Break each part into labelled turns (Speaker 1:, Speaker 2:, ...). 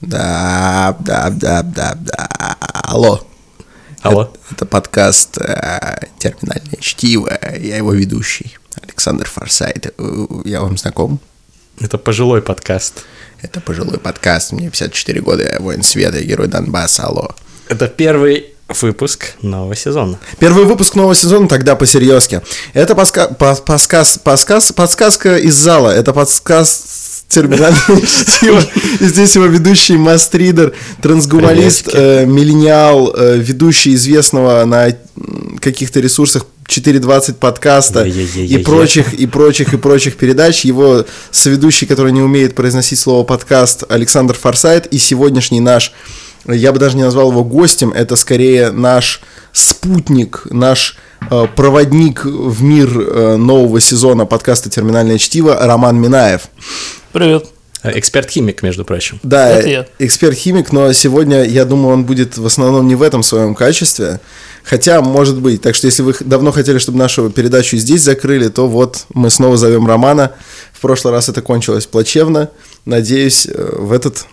Speaker 1: Да, да, да, да, да. Алло.
Speaker 2: Алло.
Speaker 1: Это, это подкаст э, «Терминальное чтиво». Я его ведущий, Александр Форсайт. Э, Я вам знаком?
Speaker 2: Это пожилой подкаст.
Speaker 1: Это пожилой подкаст. Мне 54 года, я воин света, герой Донбасса. Алло.
Speaker 2: Это первый выпуск нового сезона.
Speaker 1: Первый выпуск нового сезона, тогда по-серьезки. Это подска- по- подсказ, подсказ, подсказка из зала. Это подсказ терминальное чтиво. И здесь его ведущий мастридер, трансгуманист, э, миллениал, э, ведущий известного на каких-то ресурсах 4.20 подкаста и прочих, и прочих, и прочих передач. Его соведущий, который не умеет произносить слово подкаст, Александр Форсайт. И сегодняшний наш, я бы даже не назвал его гостем, это скорее наш спутник, наш э, проводник в мир э, нового сезона подкаста «Терминальное чтиво» Роман Минаев.
Speaker 3: Привет.
Speaker 2: Э, Эксперт-химик, между прочим.
Speaker 1: Да,
Speaker 3: я.
Speaker 1: эксперт-химик, но сегодня, я думаю, он будет в основном не в этом своем качестве. Хотя, может быть. Так что, если вы давно хотели, чтобы нашу передачу здесь закрыли, то вот мы снова зовем Романа. В прошлый раз это кончилось плачевно. Надеюсь, э, в этот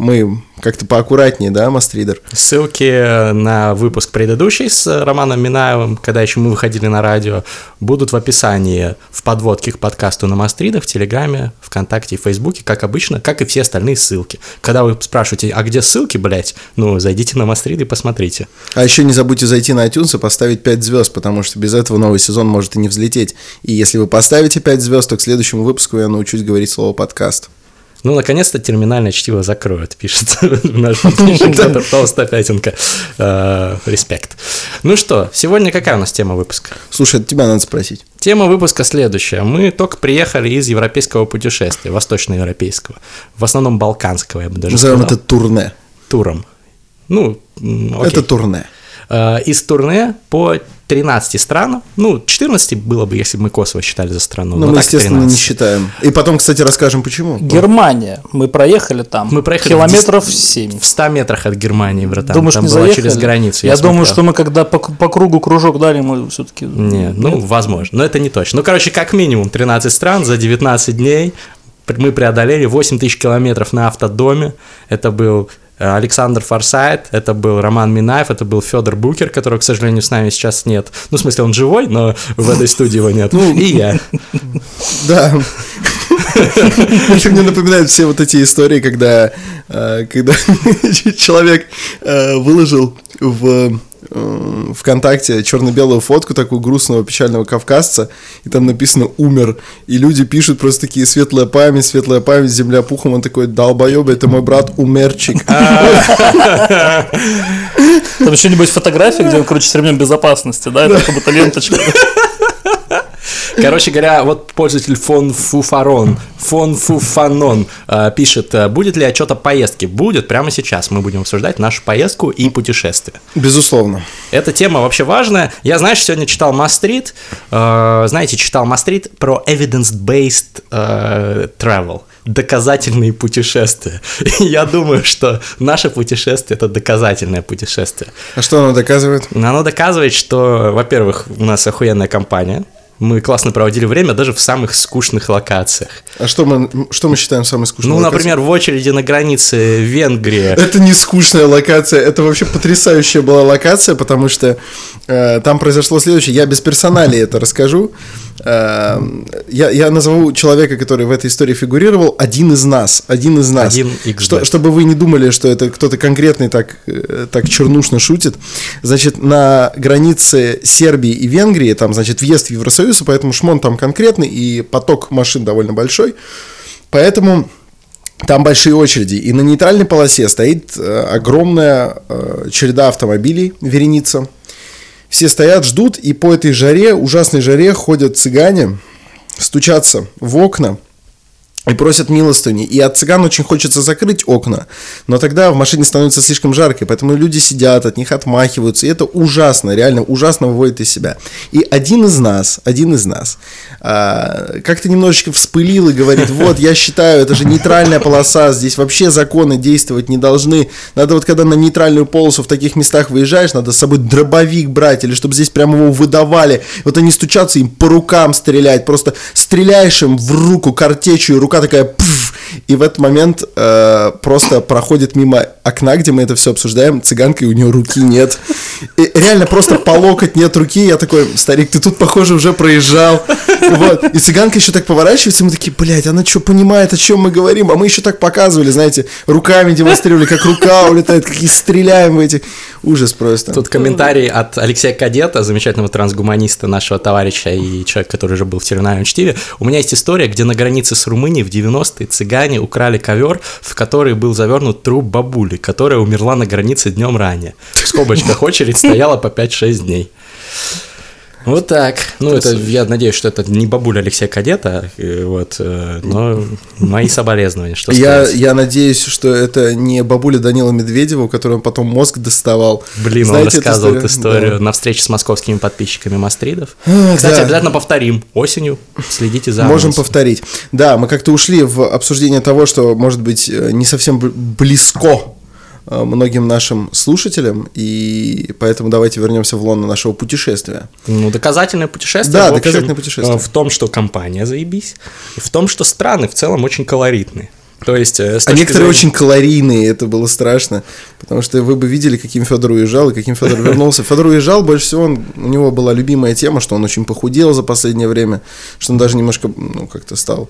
Speaker 1: мы как-то поаккуратнее, да, Мастридер?
Speaker 2: Ссылки на выпуск предыдущий с Романом Минаевым, когда еще мы выходили на радио, будут в описании в подводке к подкасту на Мастридах, в Телеграме, ВКонтакте и Фейсбуке, как обычно, как и все остальные ссылки. Когда вы спрашиваете, а где ссылки, блять, ну, зайдите на Мастриды и посмотрите.
Speaker 1: А еще не забудьте зайти на iTunes и поставить 5 звезд, потому что без этого новый сезон может и не взлететь. И если вы поставите 5 звезд, то к следующему выпуску я научусь говорить слово подкаст.
Speaker 2: Ну, наконец-то терминальное чтиво закроют, пишет наш Петр Толстопятенко. Респект. Ну что, сегодня какая у нас тема выпуска?
Speaker 1: Слушай, тебя надо спросить.
Speaker 2: Тема выпуска следующая. Мы только приехали из европейского путешествия, восточноевропейского. В основном балканского, я бы даже
Speaker 1: Назовем это турне.
Speaker 2: туром. Ну, окей.
Speaker 1: Это турне.
Speaker 2: Э, Из турне по 13 странам. Ну, 14 было бы, если бы мы Косово считали за страну.
Speaker 1: Но
Speaker 2: но
Speaker 1: мы,
Speaker 2: так
Speaker 1: естественно, не
Speaker 2: 13.
Speaker 1: считаем. И потом, кстати, расскажем, почему.
Speaker 3: Германия. Мы проехали там.
Speaker 2: Мы проехали
Speaker 3: километров 7.
Speaker 2: В 100 метрах от Германии, братан.
Speaker 3: Думаешь,
Speaker 2: Там
Speaker 3: не
Speaker 2: была
Speaker 3: заехали?
Speaker 2: через границу.
Speaker 3: Я, думаю,
Speaker 2: смотрел.
Speaker 3: что мы когда по, по кругу кружок дали, мы все-таки...
Speaker 2: Не, ну, возможно. Но это не точно. Ну, короче, как минимум 13 стран за 19 дней. Мы преодолели 8 тысяч километров на автодоме. Это был Александр Форсайт, это был Роман Минаев, это был Федор Букер, которого, к сожалению, с нами сейчас нет. Ну, в смысле, он живой, но в этой студии его нет.
Speaker 1: Ну,
Speaker 2: И я.
Speaker 1: Да. Это мне напоминает все вот эти истории, когда, э, когда человек э, выложил в ВКонтакте черно-белую фотку такую грустного печального кавказца, и там написано «умер», и люди пишут просто такие «светлая память, светлая память, земля пухом», он такой «долбоёб, это мой брат умерчик».
Speaker 3: Там еще-нибудь фотография, где он, короче, с ремнем безопасности, да? Это как будто ленточка.
Speaker 2: Короче говоря, вот пользователь фон Фуфарон, фон Фуфанон э, пишет, э, будет ли отчет о поездке? Будет, прямо сейчас мы будем обсуждать нашу поездку и путешествие.
Speaker 1: Безусловно.
Speaker 2: Эта тема вообще важная. Я, знаешь, сегодня читал Мастрит, э, знаете, читал Мастрит про evidence-based э, travel, доказательные путешествия. И я думаю, что наше путешествие – это доказательное путешествие.
Speaker 1: А что оно доказывает?
Speaker 2: Оно доказывает, что, во-первых, у нас охуенная компания, мы классно проводили время даже в самых скучных локациях.
Speaker 1: А что мы, что мы считаем самой скучной
Speaker 2: Ну,
Speaker 1: локацией?
Speaker 2: например, в очереди на границе Венгрии.
Speaker 1: Это не скучная локация, это вообще потрясающая была локация, потому что э, там произошло следующее. Я без персоналей это расскажу. Э, я, я назову человека, который в этой истории фигурировал, один из нас. Один из нас.
Speaker 2: Один.
Speaker 1: Что- чтобы вы не думали, что это кто-то конкретный так, э, так чернушно шутит. Значит, на границе Сербии и Венгрии, там, значит, въезд в Евросоюз, поэтому шмон там конкретный, и поток машин довольно большой. Поэтому там большие очереди. И на нейтральной полосе стоит э, огромная э, череда автомобилей, вереница. Все стоят, ждут, и по этой жаре, ужасной жаре, ходят цыгане, стучатся в окна и просят милостыни. И от цыган очень хочется закрыть окна, но тогда в машине становится слишком жарко, поэтому люди сидят, от них отмахиваются, и это ужасно, реально ужасно выводит из себя. И один из нас, один из нас, а, как-то немножечко вспылил и говорит, вот, я считаю, это же нейтральная полоса, здесь вообще законы действовать не должны. Надо вот, когда на нейтральную полосу в таких местах выезжаешь, надо с собой дробовик брать, или чтобы здесь прямо его выдавали. Вот они стучатся, им по рукам стрелять, просто стреляешь им в руку картечью, рука такая, «Пф», и в этот момент э, просто проходит мимо окна, где мы это все обсуждаем, цыганка, и у нее руки нет. И реально просто по локоть нет руки. Я такой, старик, ты тут, похоже, уже проезжал. Вот. И цыганка еще так поворачивается, и мы такие, блядь, она что понимает, о чем мы говорим? А мы еще так показывали, знаете, руками демонстрировали, как рука улетает, как и стреляем в эти. Ужас просто.
Speaker 2: Тут комментарий от Алексея Кадета, замечательного трансгуманиста, нашего товарища и человека, который уже был в терминальном чтиве. У меня есть история, где на границе с Румынией в 90-е цыгане украли ковер, в который был завернут труп бабули, которая умерла на границе днем ранее. В скобочках очередь стояла по 5-6 дней. Вот так. Ну, это, я надеюсь, что это не бабуля Алексея Кадета, э, вот, э, но мои соболезнования, что
Speaker 1: Я, я надеюсь, что это не бабуля Данила Медведева, у которой он потом мозг доставал.
Speaker 2: Блин, он
Speaker 1: Знаете эту
Speaker 2: рассказывал эту
Speaker 1: историю? Да.
Speaker 2: на встрече с московскими подписчиками Мастридов.
Speaker 1: А,
Speaker 2: Кстати,
Speaker 1: да.
Speaker 2: обязательно повторим осенью. Следите за
Speaker 1: Можем
Speaker 2: анонсом.
Speaker 1: повторить. Да, мы как-то ушли в обсуждение того, что, может быть, э, не совсем бл- близко многим нашим слушателям, и поэтому давайте вернемся в лоно нашего путешествия.
Speaker 2: Ну, доказательное путешествие.
Speaker 1: Да,
Speaker 2: общем,
Speaker 1: доказательное путешествие.
Speaker 2: э, В том, что компания заебись, в том, что страны в целом очень колоритные. То есть, э,
Speaker 1: А некоторые
Speaker 2: зрения-
Speaker 1: очень калорийные, это было страшно, потому что вы бы видели, каким Федор уезжал и каким Федор вернулся. Федор уезжал, больше всего он- у него была любимая тема, что он очень похудел за последнее время, что он даже немножко, ну, как-то стал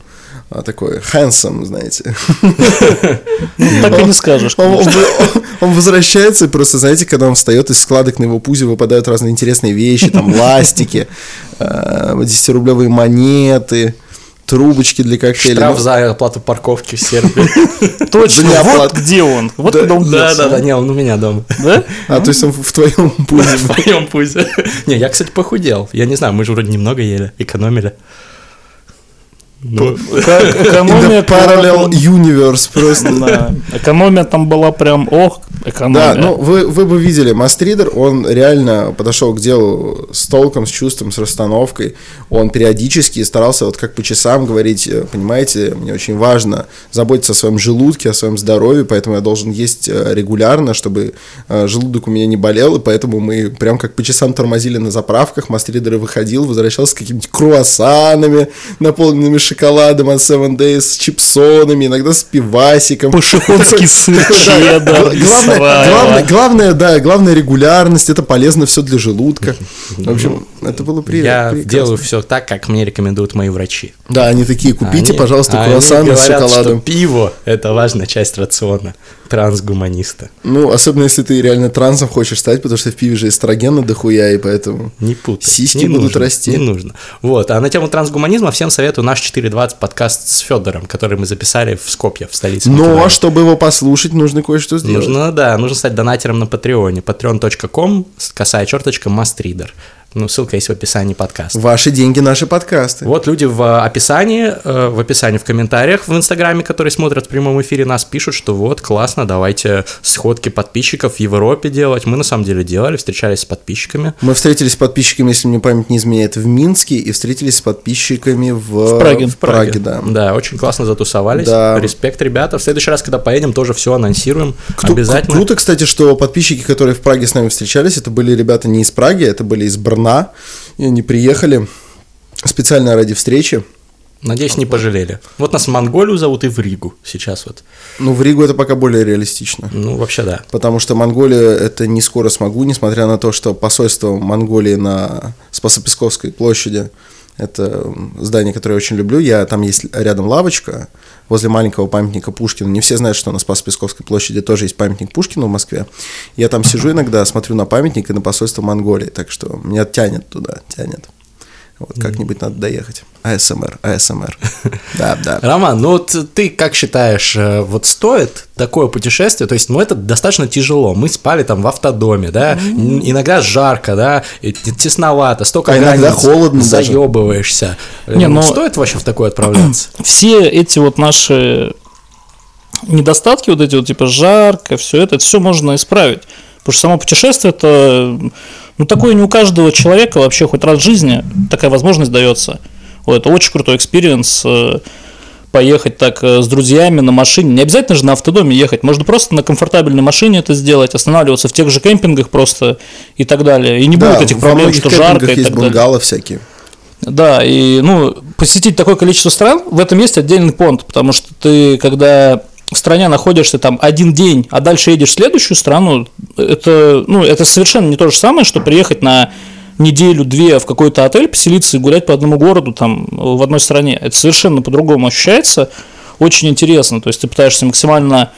Speaker 1: а, такой handsome, знаете.
Speaker 3: Так и не скажешь.
Speaker 1: Он, возвращается, и просто, знаете, когда он встает, из складок на его пузе выпадают разные интересные вещи, там, ластики, 10-рублевые монеты, трубочки для коктейлей.
Speaker 2: Штраф
Speaker 1: Ну,
Speaker 2: за оплату парковки в Сербии.
Speaker 3: Точно, вот где он. Вот
Speaker 1: Да,
Speaker 3: куда он
Speaker 2: Да, да, да, не, он у меня дома.
Speaker 3: Да?
Speaker 1: А, то есть он в твоем пузе.
Speaker 2: В моем пузе. Не, я, кстати, похудел. Я не знаю, мы же вроде немного ели, экономили. Ну,
Speaker 3: Экономия там-
Speaker 1: universe просто.
Speaker 3: Да. Экономия там была прям, ох,
Speaker 1: Да,
Speaker 3: экономия.
Speaker 1: ну вы, вы бы видели, Мастридер, он реально подошел к делу с толком, с чувством, с расстановкой. Он периодически старался вот как по часам говорить, э, понимаете, мне очень важно заботиться о своем желудке, о своем здоровье, поэтому я должен есть э, регулярно, чтобы э, желудок у меня не болел, и поэтому мы прям как по часам тормозили на заправках, Мастридер выходил, возвращался с какими-нибудь круассанами, наполненными шоколадом от Seven Days, с чипсонами, иногда с пивасиком.
Speaker 3: Пашихонский сыр, чеддер,
Speaker 1: главное, да, главная регулярность, это полезно все для желудка. В общем, это было приятно.
Speaker 2: Я делаю все так, как мне рекомендуют мои врачи.
Speaker 1: Да, они такие, купите, пожалуйста, круассаны с шоколадом.
Speaker 2: пиво – это важная часть рациона трансгуманиста.
Speaker 1: Ну, особенно если ты реально трансом хочешь стать, потому что в пиве же эстрогена дохуя, и поэтому...
Speaker 2: Не путай.
Speaker 1: Сиськи
Speaker 2: Не
Speaker 1: будут
Speaker 2: нужно,
Speaker 1: расти.
Speaker 2: Не нужно. Вот. А на тему трансгуманизма всем советую наш 4.20 подкаст с Федором, который мы записали в Скопье, в столице.
Speaker 1: Но,
Speaker 2: Македонии.
Speaker 1: чтобы его послушать, нужно кое-что сделать.
Speaker 2: Нужно, да, нужно стать донатером на Патреоне. patreon.com, косая черточка, мастридер. Ну, ссылка есть в описании подкаста.
Speaker 1: Ваши деньги, наши подкасты.
Speaker 2: Вот люди в описании, э, в описании в комментариях в Инстаграме, которые смотрят в прямом эфире, нас пишут, что вот, классно, давайте сходки подписчиков в Европе делать. Мы на самом деле делали, встречались с подписчиками.
Speaker 1: Мы встретились с подписчиками, если мне память не изменяет, в Минске, и встретились с подписчиками в,
Speaker 3: В Праге.
Speaker 1: В Праге, да.
Speaker 2: Да, очень классно затусовались.
Speaker 1: Да.
Speaker 2: Респект, ребята. В следующий раз, когда поедем, тоже все анонсируем.
Speaker 1: Кто-
Speaker 2: Обязательно.
Speaker 1: Круто, кстати, что подписчики, которые в Праге с нами встречались, это были ребята не из Праги, это были из Брна. И они приехали специально ради встречи.
Speaker 2: Надеюсь, не пожалели. Вот нас в Монголию зовут и в Ригу сейчас вот.
Speaker 1: Ну, в Ригу это пока более реалистично.
Speaker 2: Ну, вообще да.
Speaker 1: Потому что Монголия это не скоро смогу, несмотря на то, что посольство Монголии на Спасо-Песковской площади это здание, которое я очень люблю. Я там есть рядом лавочка возле маленького памятника Пушкину. Не все знают, что на Спас-Песковской площади тоже есть памятник Пушкину в Москве. Я там сижу иногда, смотрю на памятник и на посольство Монголии, так что меня тянет туда, тянет. Вот как-нибудь надо доехать. АСМР, АСМР. Да, да.
Speaker 2: Роман, ну вот ты как считаешь, э, вот стоит такое путешествие? То есть, ну это достаточно тяжело. Мы спали там в автодоме, да, иногда жарко, да, тесновато, столько
Speaker 1: А иногда холодно
Speaker 2: заебываешься.
Speaker 3: Не,
Speaker 2: Ну,
Speaker 3: ну-
Speaker 2: Стоит вообще в такое отправляться?
Speaker 3: все эти вот наши недостатки, вот эти вот типа жарко, все это, это все можно исправить. Потому что само путешествие это, ну такое не у каждого человека вообще хоть раз в жизни такая возможность дается. Вот, это очень крутой experience. э, Поехать так э, с друзьями на машине. Не обязательно же на автодоме ехать. Можно просто на комфортабельной машине это сделать, останавливаться в тех же кемпингах просто и так далее. И не
Speaker 1: Да,
Speaker 3: будет этих проблем, что жарко и
Speaker 1: есть
Speaker 3: так далее.
Speaker 1: бунгало всякие.
Speaker 3: Да, и, ну, посетить такое количество стран, в этом есть отдельный понт, потому что ты, когда в стране находишься там один день, а дальше едешь в следующую страну, это, ну, это совершенно не то же самое, что приехать на неделю-две в какой-то отель, поселиться и гулять по одному городу там в одной стране. Это совершенно по-другому ощущается, очень интересно. То есть ты пытаешься максимально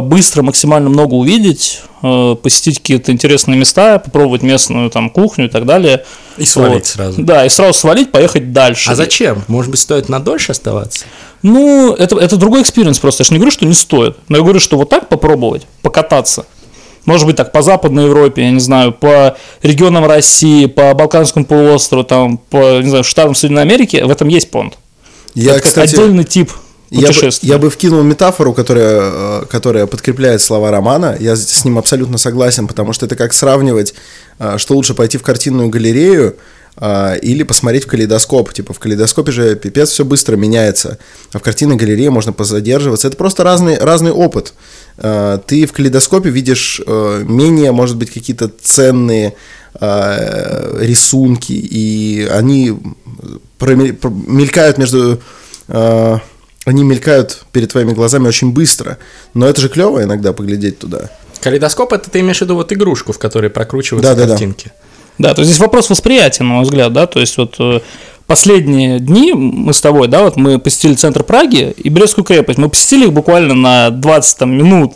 Speaker 3: быстро, максимально много увидеть, э, посетить какие-то интересные места, попробовать местную там кухню и так далее.
Speaker 2: И свалить
Speaker 3: Вот.
Speaker 2: сразу.
Speaker 3: Да, и сразу свалить, поехать дальше.
Speaker 2: А зачем? Может быть, стоит на дольше оставаться?
Speaker 3: Ну, это, это другой experience просто. Я же не говорю, что не стоит. Но я говорю, что вот так попробовать, покататься. Может быть, так, по Западной Европе, я не знаю, по регионам России, по Балканскому полуострову, там, по, не знаю, штатам Соединенной Америки, в этом есть понт.
Speaker 1: Я,
Speaker 3: это
Speaker 1: кстати,
Speaker 3: отдельный тип
Speaker 1: я бы, я бы вкинул метафору, которая, э, которая подкрепляет слова Романа. Я с ним абсолютно согласен, потому что это как сравнивать, э, что лучше пойти в картинную галерею э, или посмотреть в калейдоскоп. Типа в калейдоскопе же пипец все быстро меняется, а в картинной галерее можно позадерживаться. Это просто разный, разный опыт. Ты в калейдоскопе видишь менее, может быть, какие-то ценные рисунки, и они проме- про- мелькают между... Они мелькают перед твоими глазами очень быстро. Но это же клево иногда поглядеть туда.
Speaker 2: Калейдоскоп это ты имеешь в виду вот игрушку, в которой прокручиваются
Speaker 1: Да-да-да.
Speaker 2: картинки.
Speaker 3: Да, то есть здесь вопрос восприятия, на мой взгляд, да, то есть вот э, последние дни мы с тобой, да, вот мы посетили центр Праги и Брестскую крепость, мы посетили их буквально на 20 там, минут.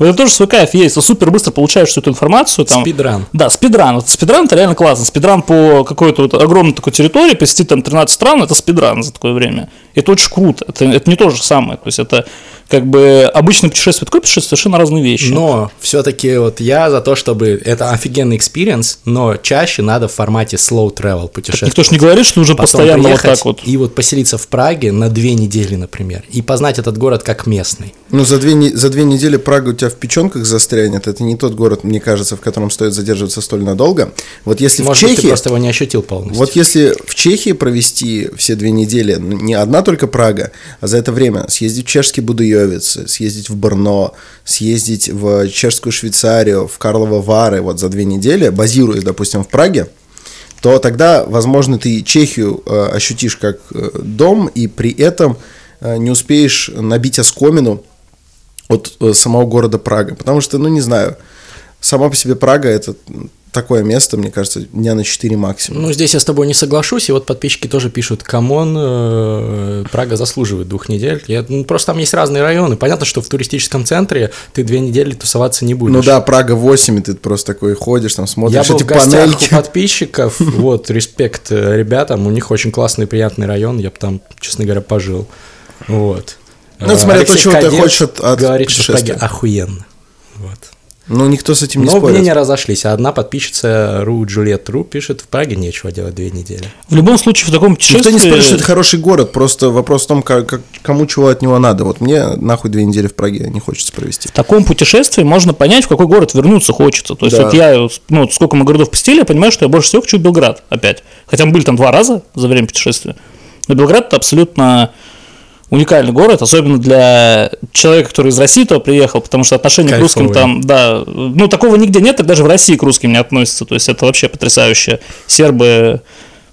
Speaker 3: В этом тоже свой кайф есть, ты супер быстро получаешь всю эту информацию. Там,
Speaker 2: Спидран.
Speaker 3: Да, спидран. Вот спидран это реально классно. Спидран по какой-то вот огромной такой территории, посетить там 13 стран, это спидран за такое время. Это очень круто. Это, это не то же самое. То есть это как бы обычное путешествие, такое путешествие совершенно разные вещи.
Speaker 2: Но все-таки вот я за то, чтобы это офигенный experience, но чаще надо в формате slow travel путешествовать.
Speaker 3: Никто же не говорит, что нужно
Speaker 2: Потом
Speaker 3: постоянно вот так вот.
Speaker 2: И вот поселиться в Праге на две недели, например, и познать этот город как местный.
Speaker 1: Ну, за две, не- за две недели Прага у тебя в печенках застрянет. Это не тот город, мне кажется, в котором стоит задерживаться столь надолго. Вот если
Speaker 2: Может
Speaker 1: в
Speaker 2: быть, ты
Speaker 1: Чехии...
Speaker 2: просто его не ощутил полностью.
Speaker 1: Вот если в Чехии провести все две недели, ну, не одна только Прага, а за это время съездить в чешский Будуевец, съездить в Брно, съездить в чешскую Швейцарию, в Карлово Вары вот за две недели, базируясь, допустим, в Праге, то тогда, возможно, ты Чехию э, ощутишь как э, дом, и при этом э, не успеешь набить оскомину от э, самого города Прага. Потому что, ну, не знаю, сама по себе Прага – это такое место, мне кажется, дня на 4 максимум.
Speaker 2: Ну, здесь я с тобой не соглашусь, и вот подписчики тоже пишут, come on, э, Прага заслуживает двух недель. Я- ну, просто там есть разные районы. Понятно, что в туристическом центре ты две недели тусоваться не будешь.
Speaker 1: Ну да, Прага 8, и ты просто такой ходишь, там смотришь
Speaker 2: Я был
Speaker 1: эти
Speaker 2: в гостях
Speaker 1: панельки.
Speaker 2: у подписчиков, вот, респект э, ребятам, у них очень классный, приятный район, я бы там, честно говоря, пожил, вот.
Speaker 1: Ну,
Speaker 2: Э,
Speaker 1: смотря то, чего ты хочешь от- от
Speaker 2: говорит, что в Праге
Speaker 1: путешествия.
Speaker 2: охуенно, вот.
Speaker 1: Ну, никто с этим не
Speaker 2: Но
Speaker 1: спорит.
Speaker 2: мнения разошлись, а одна подписчица Ру Джульет Ру пишет, в Праге нечего делать две недели.
Speaker 3: В любом случае, в таком путешествии...
Speaker 1: Никто не спорит, что это хороший город, просто вопрос в том, как, как- кому чего от него надо. Вот мне нахуй две недели в Праге не хочется провести.
Speaker 3: В таком путешествии можно понять, в какой город вернуться хочется. То есть
Speaker 1: Да.
Speaker 3: вот я, ну, сколько мы городов посетили, я понимаю, что я больше всего хочу Белград опять. Хотя мы были там два раза за время путешествия. Но Белград это абсолютно уникальный город, особенно для человека, который из России туда приехал, потому что отношение к русским там, да, ну такого нигде нет, так даже в России к русским не относятся. То есть это вообще потрясающе. Сербы,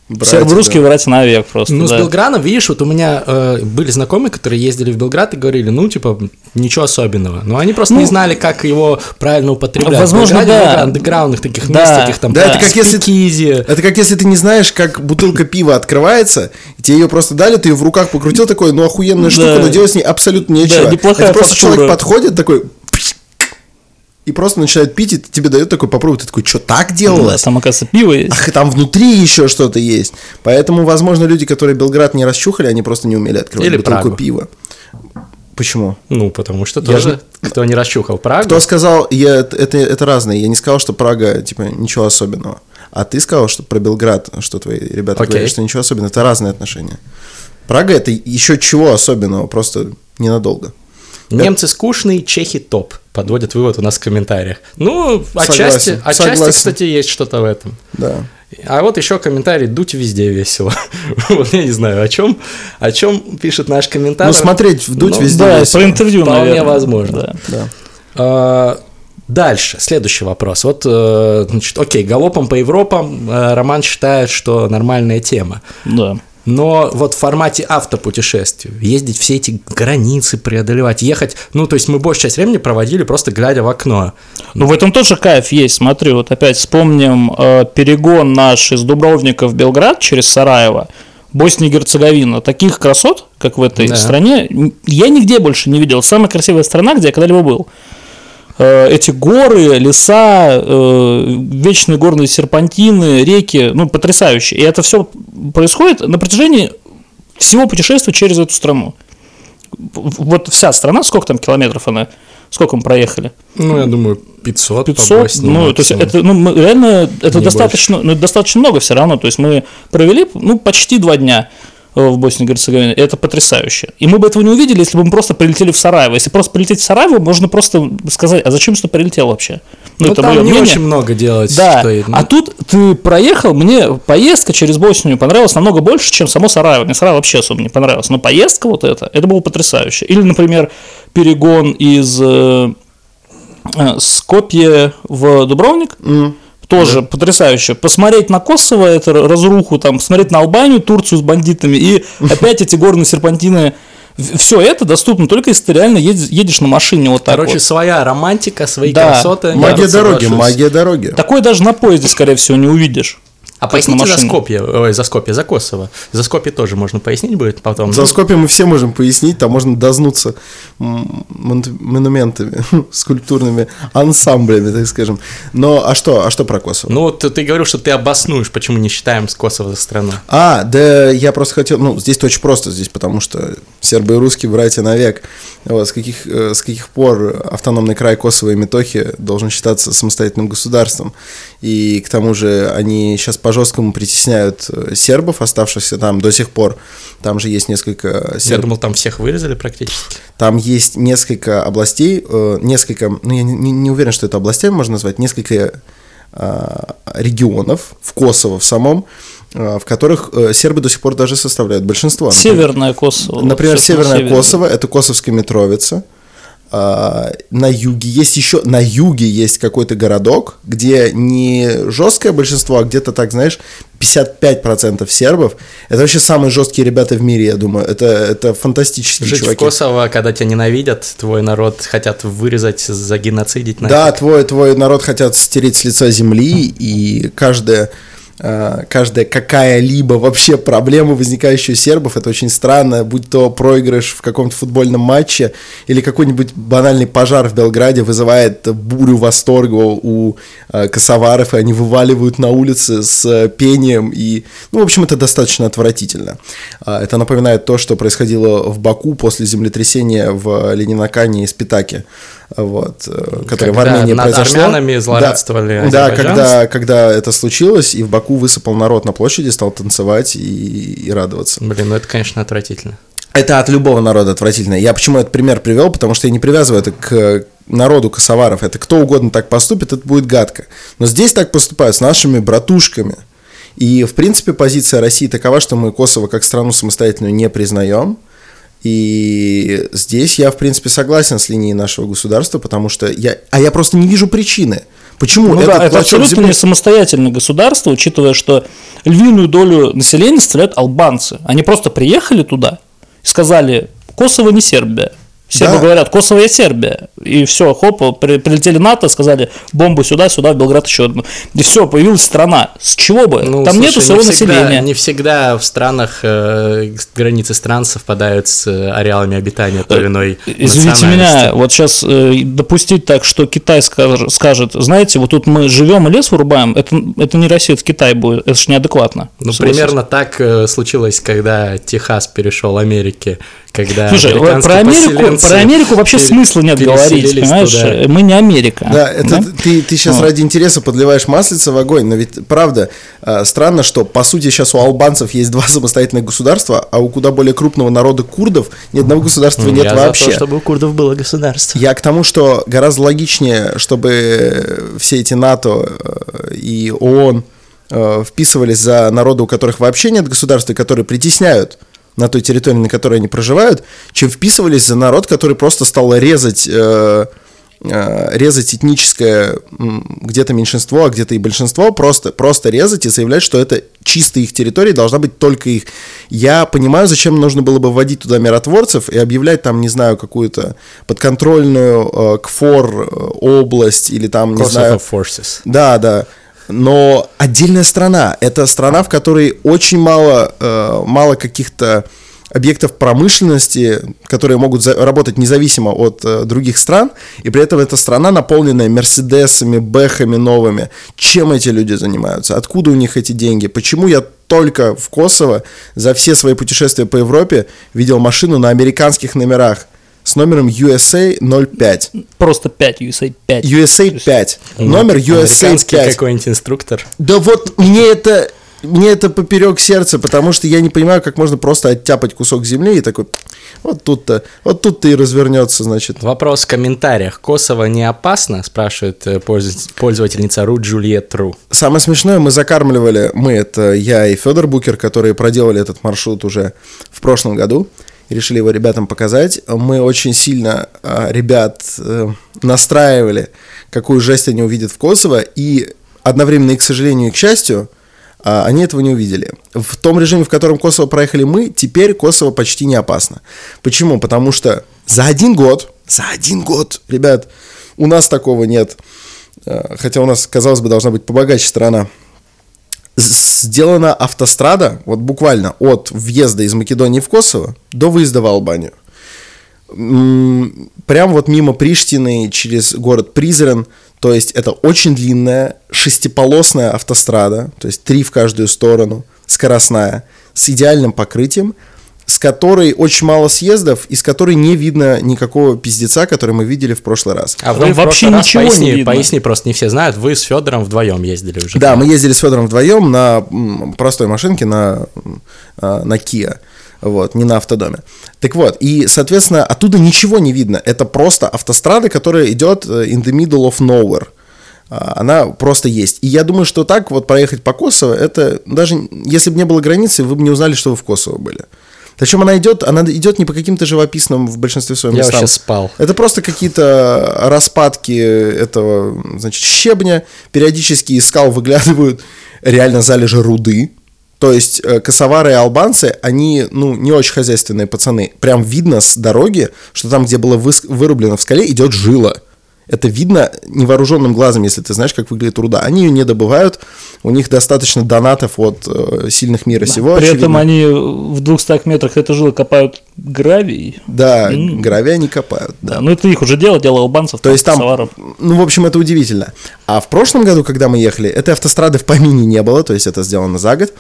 Speaker 1: Братья,
Speaker 3: сербы русские
Speaker 1: да.
Speaker 3: братья навек просто.
Speaker 2: Ну, с
Speaker 3: да.
Speaker 2: Белградом, видишь, вот у меня э, были знакомые, которые ездили в Белград и говорили, ну, типа, ничего особенного. Но они просто не знали, как его правильно употреблять.
Speaker 3: Ну, возможно,
Speaker 2: Белграде
Speaker 3: да.
Speaker 2: много андеграундных таких
Speaker 3: Да.
Speaker 2: мест, таких там,
Speaker 1: Да, это как если-
Speaker 2: спикизи.
Speaker 1: Это как если ты не знаешь, как бутылка пива открывается, и тебе ее просто дали, ты ее в руках покрутил, такой, ну охуенная штука,
Speaker 3: Да.
Speaker 1: но делать с ней абсолютно нечего.
Speaker 3: Да, неплохая
Speaker 1: Это просто
Speaker 3: фактура.
Speaker 1: человек подходит такой и просто начинает пить, и тебе дает такой попробуй, ты такой, что так
Speaker 3: Да,
Speaker 1: делалось?
Speaker 3: там, оказывается, пиво есть.
Speaker 1: Ах, и там внутри еще что-то есть. Поэтому, возможно, люди, которые Белград не расчухали, они просто не умели открывать
Speaker 2: Или
Speaker 1: бутылку
Speaker 2: Прагу.
Speaker 1: пива. Почему?
Speaker 2: Ну, потому что
Speaker 1: Я
Speaker 2: тоже,
Speaker 1: же-
Speaker 2: кто не расчухал Прагу,
Speaker 1: Кто сказал, я, это, это разное. Я не сказал, что Прага, типа, ничего особенного. А ты сказал, что про Белград, что твои ребята
Speaker 2: Окей.
Speaker 1: говорят, что ничего особенного. Это разные отношения. Прага это еще чего особенного, просто ненадолго.
Speaker 2: немцы скучные, чехи топ, подводят вывод у нас в комментариях. Ну, отчасти,
Speaker 1: Согласен,
Speaker 2: отчасти,
Speaker 1: согласен.
Speaker 2: кстати, есть что-то в этом.
Speaker 1: Да.
Speaker 2: А вот еще комментарий «Дуть везде весело». вот я не знаю, о чем, о чем пишет наш комментатор.
Speaker 1: Ну, смотреть, вдуть
Speaker 2: Ну,
Speaker 1: везде
Speaker 3: Да,
Speaker 1: весело.
Speaker 3: про интервью,
Speaker 2: Вполне
Speaker 3: наверное.
Speaker 2: возможно.
Speaker 3: Да.
Speaker 1: Да.
Speaker 2: А, Дальше, следующий вопрос. Вот, э, значит, окей, галопом по Европам э, Роман считает, что нормальная тема.
Speaker 3: Да.
Speaker 2: Но вот в формате автопутешествий, ездить все эти границы преодолевать, ехать, ну, то есть мы большую часть времени проводили просто глядя в окно.
Speaker 3: Ну, в этом тоже кайф есть. Смотри, вот опять вспомним э, перегон наш из Дубровника в Белград через Сараево. Босния и Герцеговина. Таких красот, как в этой
Speaker 2: Да.
Speaker 3: стране, я нигде больше не видел. Самая красивая страна, где я когда-либо был. Э, Эти горы, леса, э, вечные горные серпантины, реки, ну, потрясающе. И это все происходит на протяжении всего путешествия через эту страну. Вот вся страна, сколько там километров она, сколько мы проехали?
Speaker 2: Ну, я думаю, 500,
Speaker 3: 500,
Speaker 2: по Боснии
Speaker 3: ну, то есть это, ну, мы- реально, это
Speaker 2: Не
Speaker 3: достаточно, ну, достаточно много все равно, то есть мы провели, ну, почти два дня в Боснии и Герцеговине, и это потрясающе. И мы бы этого не увидели, если бы мы просто прилетели в Сараево. Если просто прилететь в Сараево, можно просто сказать, а зачем сюда прилетел вообще?
Speaker 2: Ну,
Speaker 3: это
Speaker 2: там не
Speaker 3: мнение.
Speaker 2: очень много делать
Speaker 3: Да,
Speaker 2: стоит.
Speaker 3: а тут ты проехал, мне поездка через Боснию понравилась намного больше, чем само Сараево. Мне Сараево вообще особо не понравилось, но поездка вот эта, это было потрясающе. Или, например, перегон из э, э, Скопье в Дубровник, тоже потрясающе. Посмотреть на Косово, это разруху, там, посмотреть на Албанию, Турцию с бандитами, и опять эти горные серпантины. Все это доступно только если ты реально едешь, едешь на машине вот так
Speaker 2: Короче,
Speaker 3: вот.
Speaker 2: своя романтика, свои
Speaker 3: Да.
Speaker 2: красоты.
Speaker 1: Магия
Speaker 2: Я
Speaker 1: дороги,
Speaker 2: соглашусь.
Speaker 1: магия дороги.
Speaker 3: Такое даже на поезде, скорее всего, не увидишь.
Speaker 2: А поясните за. Скопье, ой, за Скопье, за Косово. За Скопье тоже можно пояснить будет потом.
Speaker 1: За
Speaker 2: Ну,
Speaker 1: Скопье мы все можем пояснить, там можно дознуться монументами, скульптурными ансамблями, так скажем. Но, а что, а что про Косово?
Speaker 2: Ну, вот ты говорил, что ты обоснуешь, почему не считаем Косово за страну.
Speaker 1: А, да я просто хотел, ну, здесь очень просто, здесь потому что сербы и русские братья навек. Вот, с, каких, э, с каких пор автономный край Косово и Метохи должен считаться самостоятельным государством. И к тому же они сейчас по-жесткому притесняют э, сербов, оставшихся там до сих пор. Там же есть несколько
Speaker 2: Я
Speaker 1: сербов.
Speaker 2: думал, там всех вырезали практически.
Speaker 1: Там есть несколько областей, э, несколько, ну я не, не- уверен, что это областями можно назвать, несколько э, регионов в Косово в самом, в которых сербы до сих пор даже составляют большинство.
Speaker 3: Северное Косово.
Speaker 1: Например, северное. Косово, это Косовская Митровица. А, На юге есть еще, на юге есть какой-то городок, где не жесткое большинство, а где-то так, знаешь, 55% сербов. Это вообще самые жесткие ребята в мире, я думаю. Это, это фантастические
Speaker 2: Жить
Speaker 1: чуваки.
Speaker 2: в Косово, когда тебя ненавидят, твой народ хотят вырезать, загеноцидить. нафиг.
Speaker 1: Да, твой, твой народ хотят стереть с лица земли, и каждая, каждая какая-либо вообще проблема, возникающая у сербов, это очень странно, будь то проигрыш в каком-то футбольном матче или какой-нибудь банальный пожар в Белграде вызывает бурю восторга у э, косоваров, и они вываливают на улицы с э, пением, и, ну, в общем, это достаточно отвратительно. А, Это напоминает то, что происходило в Баку после землетрясения в Ленинакане и Спитаке, вот, э, которое в
Speaker 2: Когда
Speaker 1: Армении
Speaker 2: над
Speaker 1: произошло.
Speaker 2: армянами злорадствовали
Speaker 1: Да, да когда, когда это случилось, и в Баку высыпал народ на площади, стал танцевать и, и радоваться.
Speaker 2: Блин, ну это, конечно, отвратительно.
Speaker 1: Это от любого народа отвратительно. Я почему этот пример привел? Потому что я не привязываю это к народу косоваров. Это кто угодно так поступит, это будет гадко. Но здесь так поступают с нашими братушками. И, в принципе, позиция России такова, что мы Косово как страну самостоятельную не признаем. И здесь я, в принципе, согласен с линией нашего государства, потому что я... А я просто не вижу причины. Почему
Speaker 3: Ну
Speaker 1: этот
Speaker 3: да, это абсолютно
Speaker 1: земли-
Speaker 3: не самостоятельное государство, учитывая, что львиную долю населения составляют албанцы. Они просто приехали туда и сказали, Косово не Сербия. Сербы
Speaker 1: Да.
Speaker 3: говорят, Косово и Сербия. И все, хоп, при- прилетели НАТО, сказали, бомбу сюда, сюда, в Белград еще одну. И все, появилась страна. С чего бы?
Speaker 2: Ну,
Speaker 3: Там
Speaker 2: слушай,
Speaker 3: нету
Speaker 2: не
Speaker 3: своего
Speaker 2: всегда-
Speaker 3: населения.
Speaker 2: Не всегда в странах э, границы стран совпадают с э, ареалами обитания той или иной
Speaker 3: Извините меня, вот сейчас допустить так, что Китай скаж- скажет, знаете, вот тут мы живем и лес вырубаем, это, это не Россия, это Китай будет, это же неадекватно.
Speaker 2: Ну, примерно так э, случилось, когда Техас перешел Америке, когда
Speaker 3: Слушай, про Америку, про Америку вообще смысла нет говорить, понимаешь?
Speaker 2: туда.
Speaker 3: Мы не Америка.
Speaker 1: Да, это ты, ты сейчас
Speaker 3: Вот.
Speaker 1: ради интереса подливаешь маслица в огонь, но ведь правда э, странно, что по сути сейчас у албанцев есть два самостоятельных государства, а у куда более крупного народа курдов ни одного государства нет
Speaker 2: я
Speaker 1: вообще.
Speaker 2: за то, чтобы у курдов было государство.
Speaker 1: Я к тому, что гораздо логичнее, чтобы все эти НАТО э, и ООН э, вписывались за народы, у которых вообще нет государства, и которые притесняют на той территории, на которой они проживают, чем вписывались за народ, который просто стал резать э, э, резать этническое где-то меньшинство, а где-то и большинство, просто, просто резать и заявлять, что это чисто их территория, должна быть только их. Я понимаю, зачем нужно было бы вводить туда миротворцев и объявлять там, не знаю, какую-то подконтрольную э, КФОР э, область или там, не знаю...
Speaker 2: Kosovo Forces.
Speaker 1: Да, да. Но отдельная страна. Это страна, в которой очень мало, э, мало каких-то объектов промышленности, которые могут за- работать независимо от э, других стран, и при этом эта страна наполненная мерседесами, бэхами новыми. Чем эти люди занимаются? Откуда у них эти деньги? Почему я только в Косово за все свои путешествия по Европе видел машину на американских номерах с номером USA 05?
Speaker 3: Просто 5, USA 5.
Speaker 1: USA 5. Номер USA
Speaker 2: Американский
Speaker 1: 5.
Speaker 2: какой-нибудь инструктор.
Speaker 1: Да вот мне это, мне это поперек сердца, потому что я не понимаю, как можно просто оттяпать кусок земли и такой, вот тут-то, вот тут-то и развернется, значит.
Speaker 2: Вопрос в комментариях. Косово не опасно? Спрашивает э, пользователь- пользовательница Ру Джульет Ру.
Speaker 1: Самое смешное, мы закармливали, мы, это я и Федор Букер, которые проделали этот маршрут уже в прошлом году, решили его ребятам показать. Мы очень сильно а, ребят э, настраивали, какую жесть они увидят в Косово, и одновременно, и к сожалению, и к счастью, а, они этого не увидели. В том режиме, в котором Косово проехали мы, теперь Косово почти не опасно. Почему? Потому что за один год, за один год, ребят, у нас такого нет. Э, Хотя у нас, казалось бы, должна быть побогаче страна. Сделана автострада, вот буквально от въезда из Македонии в Косово до выезда в Албанию. Прям вот мимо Приштины через город Призрен. То есть это очень длинная шестиполосная автострада, то есть три в каждую сторону, скоростная, с идеальным покрытием, с которой очень мало съездов и с которой не видно никакого пиздеца, который мы видели в прошлый раз.
Speaker 2: А вы
Speaker 3: вообще
Speaker 2: раз,
Speaker 3: ничего не
Speaker 2: поясни,
Speaker 3: видно.
Speaker 2: поясни, просто не все знают, вы с Федором вдвоем ездили уже.
Speaker 1: Да, мы ездили с Федором вдвоем на простой машинке, на, а, на Kia. Вот, не на автодоме. Так вот, и, соответственно, оттуда ничего не видно. Это просто автострада, которая идет э, in the middle of nowhere. А, Она просто есть. И я думаю, что так вот проехать по Косово, это даже если бы не было границы, вы бы не узнали, что вы в Косово были. Причем она идет, она идет не по каким-то живописным в большинстве своем
Speaker 2: Я
Speaker 1: местам.
Speaker 2: вообще спал.
Speaker 1: Это просто какие-то распадки этого, значит, щебня. Периодически из скал выглядывают реально залежи руды. То есть э, косовары и албанцы, они, ну, не очень хозяйственные пацаны. Прям видно с дороги, что там, где было выс- вырублено в скале, идет жила. Это видно невооруженным глазом, если ты знаешь, как выглядит руда. Они ее не добывают, у них достаточно донатов от э, сильных мира сего.
Speaker 3: При этом
Speaker 1: очевидно.
Speaker 3: они в 200 метрах этой жилы копают гравий.
Speaker 1: Да, гравия не копают. Да.
Speaker 3: Да, ну это их уже дело, дело албанцев,
Speaker 1: То есть там,
Speaker 3: косоваров.
Speaker 1: ну, в общем, это удивительно. А в прошлом году, когда мы ехали, этой автострады в помине не было, то есть это сделано за год.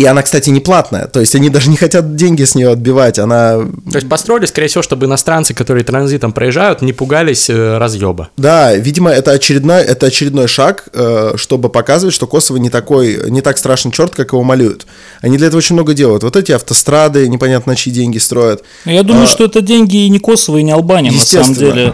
Speaker 1: И она, кстати, не платная, то есть они даже не хотят деньги с нее отбивать, она...
Speaker 2: То есть построили, скорее всего, чтобы иностранцы, которые транзитом проезжают, не пугались э, разъеба.
Speaker 1: Да, видимо, это очередной, это очередной шаг, э, чтобы показывать, что Косово не такой, не так страшный черт, как его малюют. Они для этого очень много делают. Вот эти автострады, непонятно на чьи деньги строят.
Speaker 3: Я думаю,
Speaker 1: А,
Speaker 3: что это деньги и не Косово, и не Албания, на самом деле.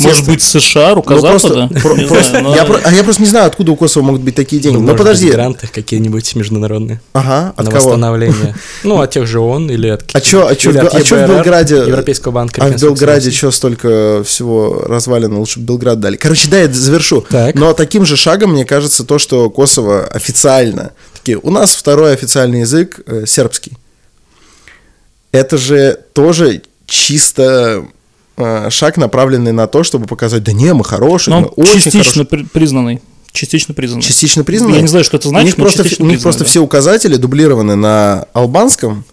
Speaker 3: Может быть, США, рука
Speaker 1: Ну,
Speaker 3: Запада?
Speaker 1: просто, про-
Speaker 3: Не
Speaker 1: просто-
Speaker 3: знаю, но-
Speaker 1: я, про- а я просто не знаю, откуда у Косово могут быть такие деньги.
Speaker 2: Ну,
Speaker 1: Ну,
Speaker 2: может
Speaker 1: подожди.
Speaker 2: быть, гранты какие-нибудь международные
Speaker 1: Ага, от
Speaker 2: на
Speaker 1: кого?
Speaker 2: восстановление. Ну, от тех же ООН или от
Speaker 1: А чё, а в а в Белграде?
Speaker 2: Европейского банка
Speaker 1: А в Белграде что столько всего развалено, лучше бы Белград дали. Короче, да, я завершу.
Speaker 2: Так.
Speaker 1: Но таким же шагом, мне кажется, то, что Косово официально. Такие, у нас второй официальный язык э, сербский. Это же тоже чисто шаг, направленный на то, чтобы показать, да не, мы хорошие,
Speaker 3: Но
Speaker 1: мы очень
Speaker 3: частично
Speaker 1: хорошие.
Speaker 3: при- признанный. Частично признанный.
Speaker 1: Частично признаны?
Speaker 3: Я не знаю, что это
Speaker 1: у
Speaker 3: значит,
Speaker 1: них
Speaker 3: но
Speaker 1: просто, у них
Speaker 3: признаны,
Speaker 1: просто
Speaker 3: да.
Speaker 1: все указатели дублированы на албанском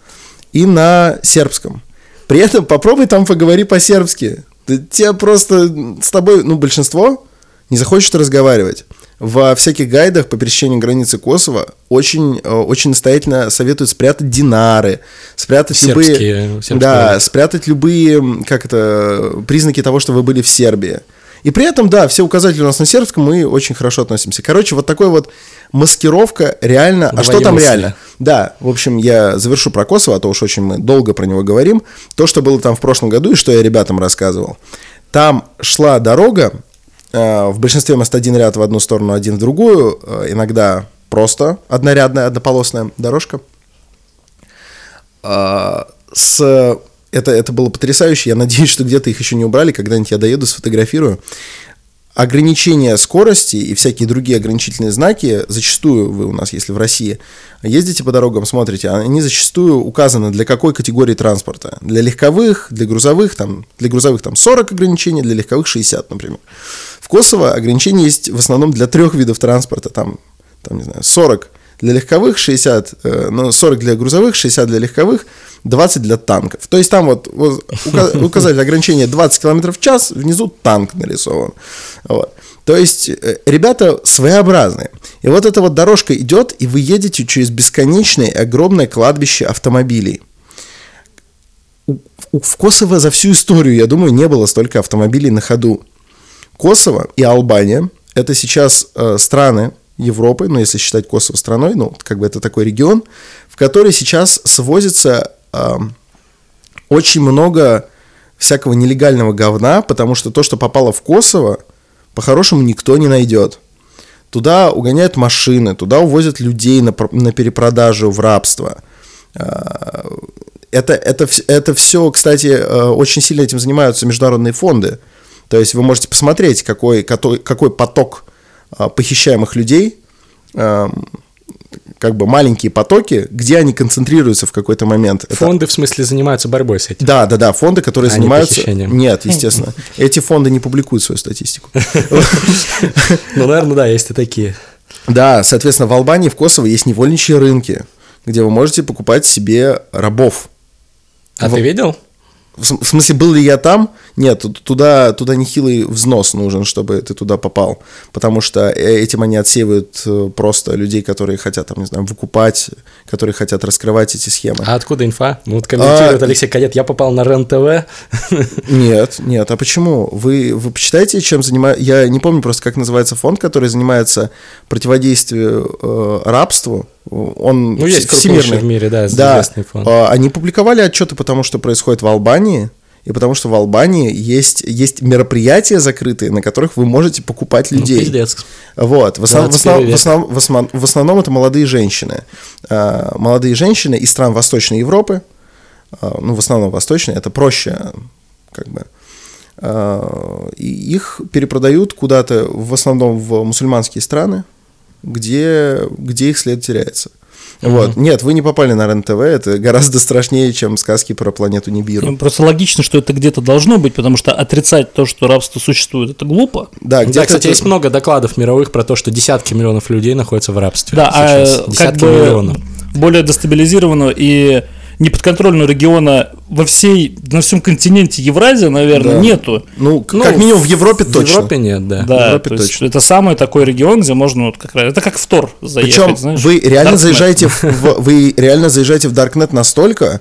Speaker 1: и на сербском. При этом попробуй там поговори по-сербски. Тебя просто с тобой, ну, большинство не захочет разговаривать. Во всяких гайдах по пересечению границы Косово очень, э, очень настоятельно советуют спрятать динары, спрятать
Speaker 2: Сербские-
Speaker 1: любые,
Speaker 2: сербские
Speaker 1: да, спрятать любые, как это, признаки того, что вы были в Сербии. И при этом, да, все указатели у нас на сербском, мы очень хорошо относимся. Короче, вот такой вот маскировка реально... А что там
Speaker 2: Двоемыслие.
Speaker 1: реально? Да, в общем, я завершу про Косово, а то уж очень мы долго про него говорим. То, что было там в прошлом году и что я ребятам рассказывал. Там шла дорога, в большинстве мест один ряд в одну сторону, один в другую, э, иногда просто однорядная, однополосная дорожка. А, с это, это было потрясающе. Я надеюсь, что где-то их еще не убрали. Когда-нибудь я доеду, сфотографирую. Ограничения скорости и всякие другие ограничительные знаки, зачастую вы у нас, если в России, ездите по дорогам, смотрите, они зачастую указаны для какой категории транспорта. Для легковых, для грузовых, там, для грузовых там 40 ограничений, для легковых 60, например. В Kosovo ограничения есть в основном для трех видов транспорта, там, там не знаю, 40 для легковых, 60, э, ну, 40 для грузовых, 60 для легковых, 20 для танков. То есть там вот указатель ограничения 20 км в час, внизу танк нарисован. Вот. То есть э, ребята своеобразные. И вот эта вот дорожка идет, и вы едете через бесконечное огромное кладбище автомобилей. В Косово за всю историю, я думаю, не было столько автомобилей на ходу. Косово и Албания – это сейчас э, страны Европы, ну, если считать Косово страной, ну, как бы это такой регион, в который сейчас свозится э, очень много всякого нелегального говна, потому что то, что попало в Косово, по-хорошему никто не найдет. Туда угоняют машины, туда увозят людей на, на перепродажу в рабство. А, это, это, это все, кстати, э, очень сильно этим занимаются международные фонды. То есть вы можете посмотреть, какой, какой, какой поток похищаемых людей как бы маленькие потоки, где они концентрируются в какой-то момент.
Speaker 2: Фонды, это... в смысле, занимаются борьбой с этим?
Speaker 1: Да, да, да, фонды, которые а занимаются... Нет, естественно. Эти фонды не публикуют свою статистику.
Speaker 2: Ну, наверное, да, есть и такие.
Speaker 1: Да, соответственно, в Албании, в Косово есть невольничьи рынки, где вы можете покупать себе рабов.
Speaker 2: А ты видел?
Speaker 1: В смысле, был ли я там? Нет, туда, туда нехилый взнос нужен, чтобы ты туда попал. Потому что э, этим они отсеивают э, просто людей, которые хотят, там, не знаю, выкупать, которые хотят раскрывать эти схемы.
Speaker 2: А откуда инфа? Ну, вот комментирует а... Алексей Кадет, я попал на РЕН-ТВ.
Speaker 1: Нет, нет, а почему? Вы, вы почитаете, чем занимается... Я не помню просто, как называется фонд, который занимается противодействием э, рабству он
Speaker 2: ну, есть всемирный в мире, да,
Speaker 1: да. фонд. А, они публиковали отчеты по тому, что происходит в Албании, и потому что в Албании есть, есть мероприятия закрытые, на которых вы можете покупать ну, людей. Ну,
Speaker 2: пиздец.
Speaker 1: Вот. В, основ, в, основ, в, основ, в, основном, в основном это молодые женщины. А, молодые женщины из стран Восточной Европы, а, ну, в основном Восточной, это проще, как бы, и их перепродают куда-то, в основном в мусульманские страны, где, где их след теряется. Mm-hmm. Вот. Нет, вы не попали на РЕН-ТВ, это гораздо страшнее, чем сказки про планету Нибиру.
Speaker 3: Ну, просто логично, что это где-то должно быть, потому что отрицать то, что рабство существует, это глупо.
Speaker 2: Да, где да кстати, это... есть много докладов мировых про то, что десятки миллионов людей находятся в рабстве.
Speaker 3: Да, сейчас. а десятки как бы миллионов. более дестабилизированную и неподконтрольного региона во всей, на всем континенте Евразия, наверное, да. нету.
Speaker 1: Ну, ну, как минимум в Европе точно. В
Speaker 2: Европе нет, да.
Speaker 3: Да,
Speaker 2: в Европе
Speaker 3: то точно. это самый такой регион, где можно вот как раз, это как в Тор
Speaker 1: заехать, Причем знаешь. вы реально Darknet. заезжаете в, вы реально заезжаете в Darknet настолько,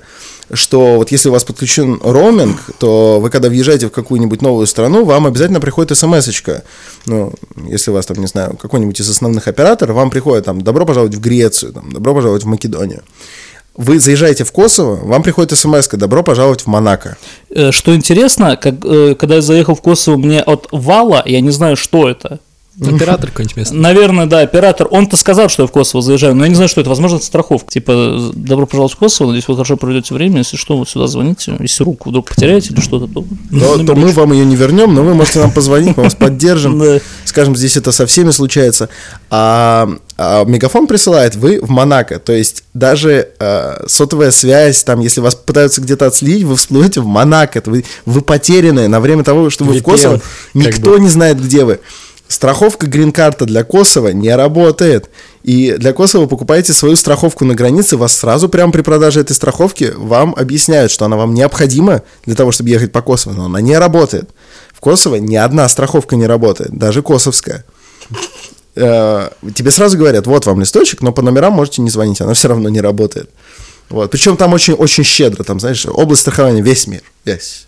Speaker 1: что вот если у вас подключен роуминг, то вы когда въезжаете в какую-нибудь новую страну, вам обязательно приходит смс -очка. Ну, если у вас там, не знаю, какой-нибудь из основных операторов, вам приходит там «добро пожаловать в Грецию», там, «добро пожаловать в Македонию» вы заезжаете в Косово, вам приходит смс «Добро пожаловать в Монако».
Speaker 3: Э, что интересно, как, э, когда я заехал в Косово, мне от вала, я не знаю, что это,
Speaker 2: Оператор какой-нибудь местный.
Speaker 3: Наверное, да, оператор. Он-то сказал, что я в Косово заезжаю, но я не знаю, что это. Возможно, это страховка. Типа, добро пожаловать в Косово, надеюсь, вы хорошо проведете время. Если что, вот сюда звоните. Если руку вдруг потеряете или что-то, то...
Speaker 1: то, то мы вам ее не вернем, но вы можете нам позвонить, мы вас поддержим. Скажем, здесь это со всеми случается. А, а Мегафон присылает вы в Монако. То есть даже э, сотовая связь, там, если вас пытаются где-то отследить, вы всплывете в Монако. Вы, вы потерянные на время того, что вы в Косово. Никто не знает, где вы. Страховка грин-карта для Косово не работает. И для Косово покупаете свою страховку на границе, вас сразу прямо при продаже этой страховки вам объясняют, что она вам необходима для того, чтобы ехать по Косово, но она не работает. В Косово ни одна страховка не работает, даже косовская. Э, тебе сразу говорят, вот вам листочек, но по номерам можете не звонить, она все равно не работает. Вот. Причем там очень, очень щедро, там, знаешь, область страхования весь мир, весь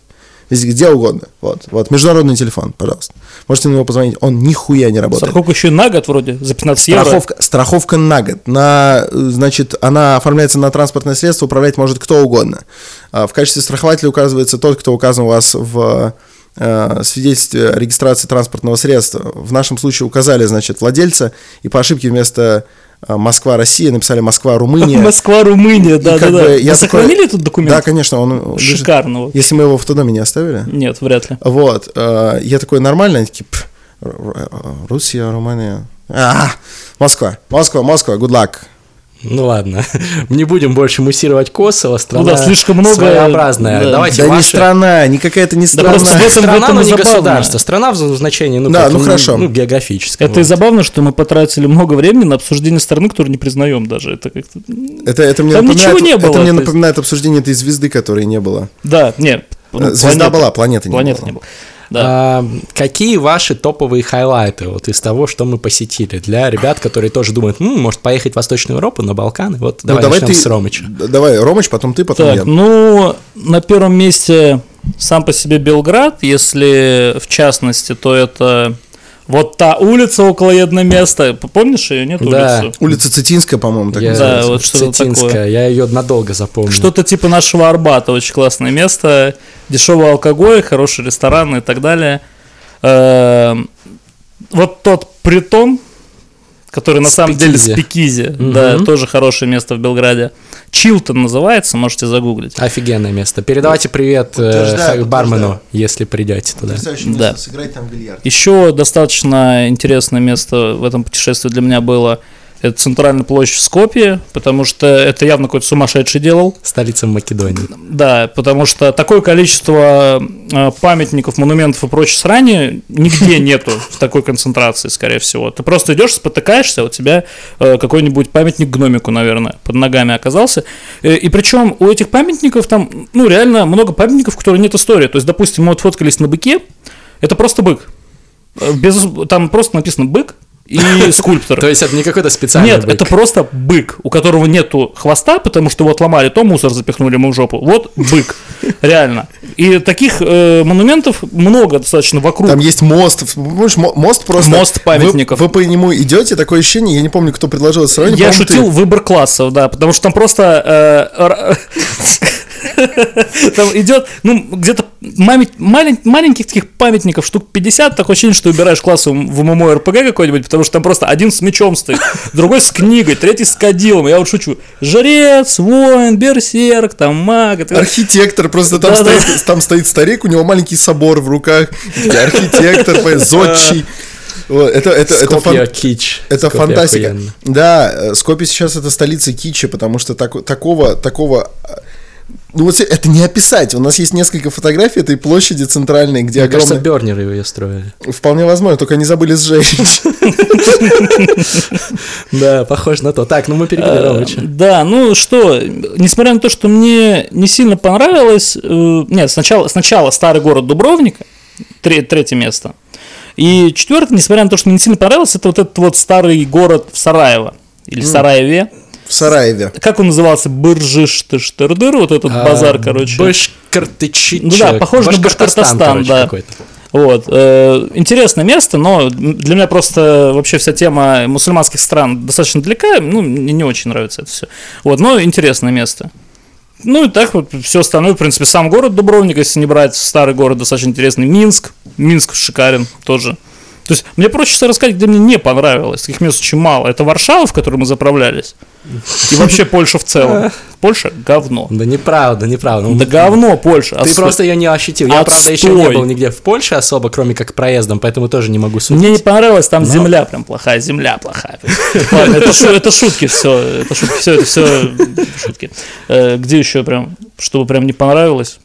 Speaker 1: где угодно. Вот, вот, международный телефон, пожалуйста. Можете на него позвонить, он нихуя не работает.
Speaker 3: Страховка еще на год вроде, за 15
Speaker 1: страховка, евро. Страховка на год. На, значит, она оформляется на транспортное средство, управлять может кто угодно. А в качестве страхователя указывается тот, кто указан у вас в свидетельстве о регистрации транспортного средства. В нашем случае указали, значит, владельца, и по ошибке вместо э, Москва-Россия написали Москва-Румыния.
Speaker 3: Москва-Румыния,
Speaker 1: И
Speaker 3: да,
Speaker 1: как
Speaker 3: да,
Speaker 1: бы
Speaker 3: да.
Speaker 1: я
Speaker 3: Вы
Speaker 1: такой-
Speaker 3: сохранили этот документ?
Speaker 1: Да, конечно, он лежит-
Speaker 3: Шикарно. вот.
Speaker 1: Если мы его в автодоме не оставили.
Speaker 3: Нет, вряд ли.
Speaker 1: Вот, э, я такой нормально, они такие, «Пф, Ру- Ру- Руссия, Румыния. А, Москва, Москва, Москва, good luck.
Speaker 2: Ну ладно, не будем больше муссировать Косово, страна
Speaker 3: Ну да, слишком много,
Speaker 2: своеобразная.
Speaker 3: да.
Speaker 2: Давайте
Speaker 1: да не
Speaker 2: ваши-
Speaker 1: страна, не какая-то не страна.
Speaker 3: просто в этом-
Speaker 2: Страна, но
Speaker 3: и
Speaker 2: не
Speaker 3: забавно.
Speaker 2: государство. Страна в значении, ну,
Speaker 1: Да,
Speaker 2: как,
Speaker 1: ну, хорошо.
Speaker 2: ну, географическом.
Speaker 3: Это и
Speaker 2: вот.
Speaker 3: забавно, что мы потратили много времени на обсуждение страны, которую не признаем даже. Это как-то...
Speaker 1: Это, это мне
Speaker 3: Там
Speaker 1: напоминает,
Speaker 3: ничего не было,
Speaker 1: Это мне
Speaker 3: есть.
Speaker 1: напоминает обсуждение этой звезды, которой не было.
Speaker 3: Да, нет. ну,
Speaker 1: Звезда
Speaker 3: планета-
Speaker 1: была, планеты не
Speaker 3: Планеты
Speaker 1: было.
Speaker 3: не было. Да.
Speaker 2: А, какие ваши топовые хайлайты вот из того, что мы посетили для ребят, которые тоже думают, «М, может поехать в Восточную Европу, на Балканы? Вот
Speaker 1: Ну,
Speaker 2: давай, начнем
Speaker 1: ты,
Speaker 2: с Ромыча.
Speaker 1: Давай, Ромыч, потом ты, потом
Speaker 3: Так,
Speaker 1: я.
Speaker 3: ну, на первом месте сам по себе Белград, если в частности, то это вот та улица около места. Помнишь ее, нет,
Speaker 2: Да.
Speaker 3: улицу?
Speaker 1: Улица Цитинская, по-моему, так
Speaker 2: Я-
Speaker 1: называется.
Speaker 3: Да, вот что-то
Speaker 2: Цитинская,
Speaker 3: такое.
Speaker 2: я ее надолго запомнил.
Speaker 3: Что-то типа нашего Арбата, очень классное место, дешевый алкоголь, хороший ресторан и так далее. Эм, Вот тот притон, который на самом деле
Speaker 2: Спикизи.
Speaker 3: Спикизи,
Speaker 2: Мгм.
Speaker 3: да, тоже хорошее место в Белграде. Чилтон называется, можете загуглить.
Speaker 2: Офигенное место. Передавайте привет э, бармену, если придете туда.
Speaker 3: Да.
Speaker 1: сыграть там в бильярд.
Speaker 3: Еще достаточно интересное место в этом путешествии для меня было это центральная площадь в Скопье, потому что это явно какой-то сумасшедший делал.
Speaker 2: Столица Македонии.
Speaker 3: Да, потому что такое количество э, памятников, монументов и прочей срани нигде нету в такой концентрации, скорее всего. Ты просто идешь, спотыкаешься, у тебя э, какой-нибудь памятник гномику, наверное, под ногами оказался. Э, И причем у этих памятников там, ну, реально много памятников, у которых нет истории. То есть, допустим, мы вот фоткались на быке, это просто бык. Без, там просто написано бык и скульптор.
Speaker 2: То есть это не какой-то специальный
Speaker 3: Нет,
Speaker 2: бык.
Speaker 3: это просто бык, у которого нету хвоста, потому что вот ломали, то мусор запихнули ему в жопу. Вот бык, реально. И таких э, монументов много достаточно вокруг.
Speaker 1: Там есть мост, помнишь, мо- мост просто...
Speaker 3: Мост памятников.
Speaker 1: Вы, вы по нему идете, такое ощущение, я не помню, кто предложил это сравнение.
Speaker 3: Я
Speaker 1: по-моему, ты.
Speaker 3: шутил выбор классов, да, потому что там просто э, там идет, ну, где-то маленьких таких памятников штук 50, такое ощущение, что убираешь класс в ММО РПГ какой-нибудь, потому что там просто один с мечом стоит, другой с книгой, третий с кадилом. Я вот шучу. Жрец, воин, берсерк, там маг.
Speaker 1: Архитектор, просто там, стоит, там стоит старик, у него маленький собор в руках, и архитектор, зодчий. Вот, это, это, это, фан-
Speaker 2: кич.
Speaker 1: это фантастика.
Speaker 2: охуенно.
Speaker 1: Да, э, Скопье сейчас это столица кичи, потому что тако- такого, такого э, ну вот это не описать. У нас есть несколько фотографий этой площади центральной, где
Speaker 2: Мне кажется,
Speaker 1: огромное...
Speaker 2: Бернеры ее строили.
Speaker 1: Вполне возможно, только они забыли сжечь.
Speaker 2: Да, похоже на то. Так, ну мы перебили
Speaker 3: Э,
Speaker 2: Ромыча.
Speaker 3: Да, ну что, несмотря на то, что мне не сильно понравилось, э, нет, сначала, сначала старый город Дубровника, тре- третье место, и четвертое, несмотря на то, что мне не сильно понравилось, это вот этот вот старый город в Сараево, или Сараеве,
Speaker 1: В Сараеве.
Speaker 3: как он назывался, Быржиштыштырдыр, вот этот
Speaker 2: А,
Speaker 3: базар, короче.
Speaker 2: Башкортычичек.
Speaker 3: Ну да, похоже на
Speaker 2: Башкортостан, короче,
Speaker 3: да.
Speaker 2: какой-то.
Speaker 3: Вот. э, Интересное место, но для меня просто вообще вся тема мусульманских стран достаточно далека. Ну, мне не очень нравится это все. Вот, но интересное место. Ну и так вот все остальное, в принципе, сам город Дубровник, если не брать, старый город достаточно интересный. Минск, Минск шикарен тоже. То есть мне проще рассказать, где мне не понравилось. Таких мест очень мало. Это Варшава, в которой мы заправлялись. И вообще Польша в целом. Польша говно.
Speaker 2: Да неправда, неправда.
Speaker 3: Да говно Польша.
Speaker 2: Ты
Speaker 3: Отстой.
Speaker 2: просто ее не ощутил. Я, правда, еще не был нигде в Польше особо, кроме как проездом, поэтому тоже не могу судить.
Speaker 3: Мне не понравилось, там земля прям плохая, земля плохая. Ладно, это, шу- это шутки все, это шутки, все, это все шутки. Где еще прям, чтобы прям не понравилось?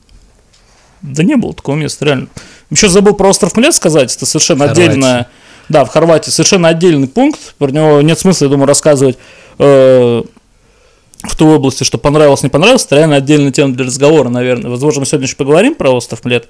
Speaker 3: Да не было такого места, реально. Еще забыл про остров Млет сказать, это совершенно
Speaker 2: Хорватия.
Speaker 3: отдельная, да, в Хорватии совершенно отдельный пункт, про него нет смысла, я думаю, рассказывать э, в той области, что понравилось, не понравилось, это реально отдельная тема для разговора, наверное. Возможно, мы сегодня еще поговорим про остров Млет.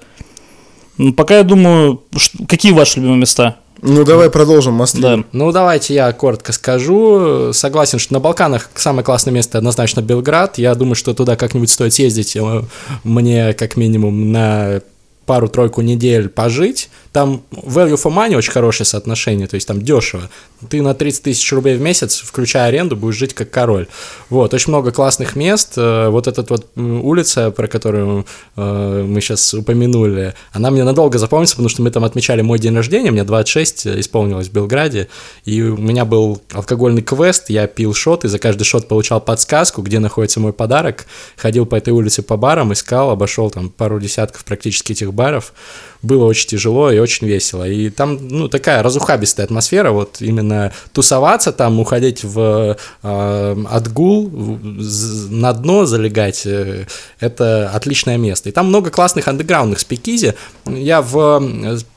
Speaker 3: Ну, пока я думаю, ш- какие ваши любимые места?
Speaker 1: Ну, давай продолжим мосты.
Speaker 3: Да.
Speaker 2: Ну, давайте я коротко скажу. Согласен, что на Балканах самое классное место однозначно Белград. Я думаю, что туда как-нибудь стоит съездить. э, Мне, как минимум, на пару-тройку недель пожить, там value for money очень хорошее соотношение, то есть там дешево. Ты на 30 тысяч рублей в месяц, включая аренду, будешь жить как король. Вот, очень много классных мест. Э, вот эта вот улица, про которую э, мы сейчас упомянули, она мне надолго запомнится, потому что мы там отмечали мой день рождения, мне 26 исполнилось в Белграде, и у меня был алкогольный квест, я пил шот, и за каждый шот получал подсказку, где находится мой подарок, ходил по этой улице по барам, искал, обошел там пару десятков практически этих баров, было очень тяжело и очень весело. И там, ну, такая разухабистая атмосфера, вот именно тусоваться там, уходить в э, отгул, на дно залегать, э, это отличное место. И там много классных андеграундных спикизи. Я в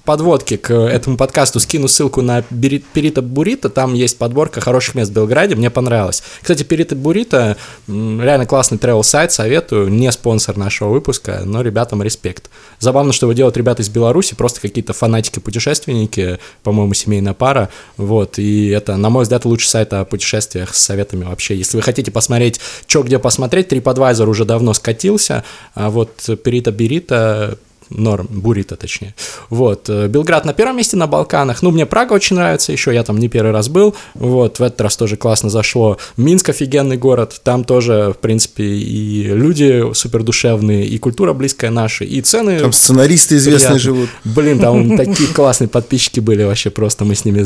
Speaker 2: подводке к этому подкасту скину ссылку на Перита Бурита, там есть подборка хороших мест в Белграде, мне понравилось. Кстати, Перита Бурита реально классный travel сайт, советую, не спонсор нашего выпуска, но ребятам респект. Забавно, что его делают ребята из Беларуси, просто какие-то фанатики-путешественники, по-моему, семейная пара, вот, и это, на мой взгляд, лучший сайт о путешествиях с советами вообще. Если вы хотите посмотреть, что где посмотреть, TripAdvisor уже давно скатился, а вот Перита Берита норм, Бурита точнее. Вот, э, Белград на первом месте на Балканах, ну, мне Прага очень нравится еще, я там не первый раз был, вот, в этот раз тоже классно зашло. Минск офигенный город, там тоже, в принципе, и люди супер душевные, и культура близкая наша, и цены...
Speaker 1: Там сценаристы известные живут.
Speaker 2: Блин, там такие классные подписчики были вообще, просто мы с ними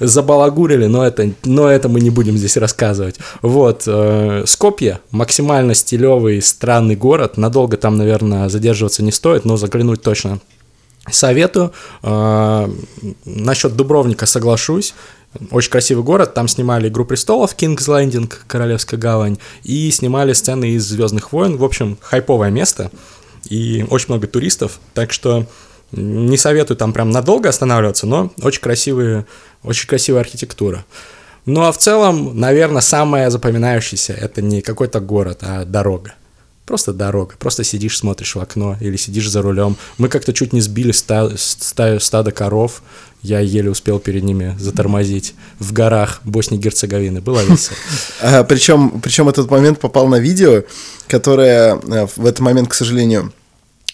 Speaker 2: забалагурили, но это, но это мы не будем здесь рассказывать. Вот, э, Скопье, максимально стилевый, странный город, надолго там, наверное, задерживаться не стоит, но заглянуть точно советую. А, насчет Дубровника соглашусь. Очень красивый город, там снимали «Игру престолов», «Кингс Лендинг», «Королевская гавань», и снимали сцены из «Звездных войн». В общем, хайповое место, и очень много туристов, так что не советую там прям надолго останавливаться, но очень красивые, очень красивая архитектура. Ну а в целом, наверное, самое запоминающееся это не какой-то город, а дорога. Просто дорога, просто сидишь, смотришь в окно или сидишь за рулем. Мы как-то чуть не сбили ста- ста- стадо коров, я еле успел перед ними затормозить в горах Боснии и Герцеговины. Было весело.
Speaker 1: А, причем этот момент попал на видео, которое э, в этот момент, к сожалению,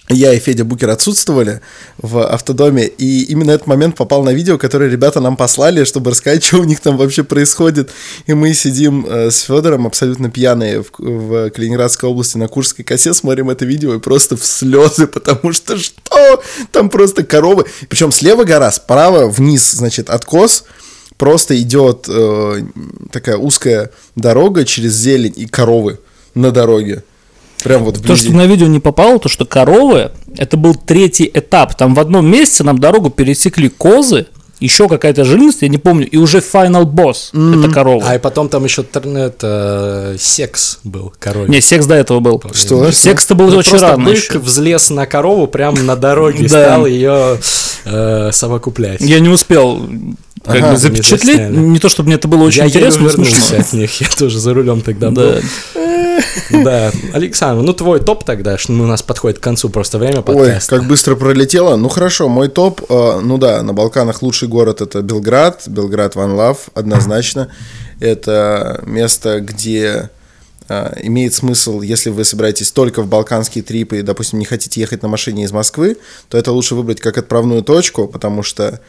Speaker 1: я и Федя Букер отсутствовали в автодоме, и именно этот момент попал на видео, которое ребята нам послали, чтобы рассказать, что у них там вообще происходит. И мы сидим э, с Федором абсолютно пьяные в, в Калининградской области на Курской косе, смотрим это видео и просто в слезы, потому что что? Там просто коровы. Причем слева гора, справа вниз, значит, откос, просто идет э, такая узкая дорога через зелень и коровы на дороге. Прям вот
Speaker 3: То, что на видео не попало, то, что коровы, это был третий этап. Там в одном месте нам дорогу пересекли козы, еще какая-то жирность, я не помню, и уже final босс mm. это корова.
Speaker 2: А и потом там еще это, секс был король.
Speaker 3: Не, секс до этого был.
Speaker 1: Что?
Speaker 3: Секс-то был ну, очень рано.
Speaker 2: Бык взлез на корову прямо на дороге и стал ее э, совокуплять.
Speaker 3: Я не успел как ага, бы запечатлеть. Не, не то, чтобы мне это было очень
Speaker 2: я
Speaker 3: интересно,
Speaker 2: но смешно. от них, я тоже за рулем тогда был. Да, Александр, ну твой топ тогда, что у нас подходит к концу просто время подкаста.
Speaker 1: Ой, как быстро пролетело. Ну хорошо, мой топ, э, ну да, на Балканах лучший город это Белград, Белград Ван Лав, однозначно. Это место, где э, имеет смысл, если вы собираетесь только в балканские трипы и, допустим, не хотите ехать на машине из Москвы, то это лучше выбрать как отправную точку, потому что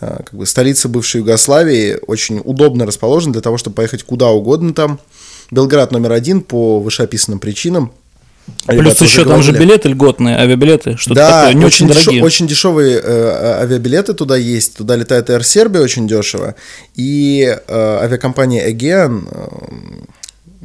Speaker 1: э, как бы столица бывшей Югославии очень удобно расположена для того, чтобы поехать куда угодно там. Белград номер один по вышеописанным причинам.
Speaker 3: Плюс еще там же билеты льготные, авиабилеты, что-то
Speaker 1: да,
Speaker 3: такое, не очень, очень дорогие.
Speaker 1: очень дешевые э, авиабилеты туда есть. Туда летает Air Serbia очень дешево. И э, авиакомпания Aegean э,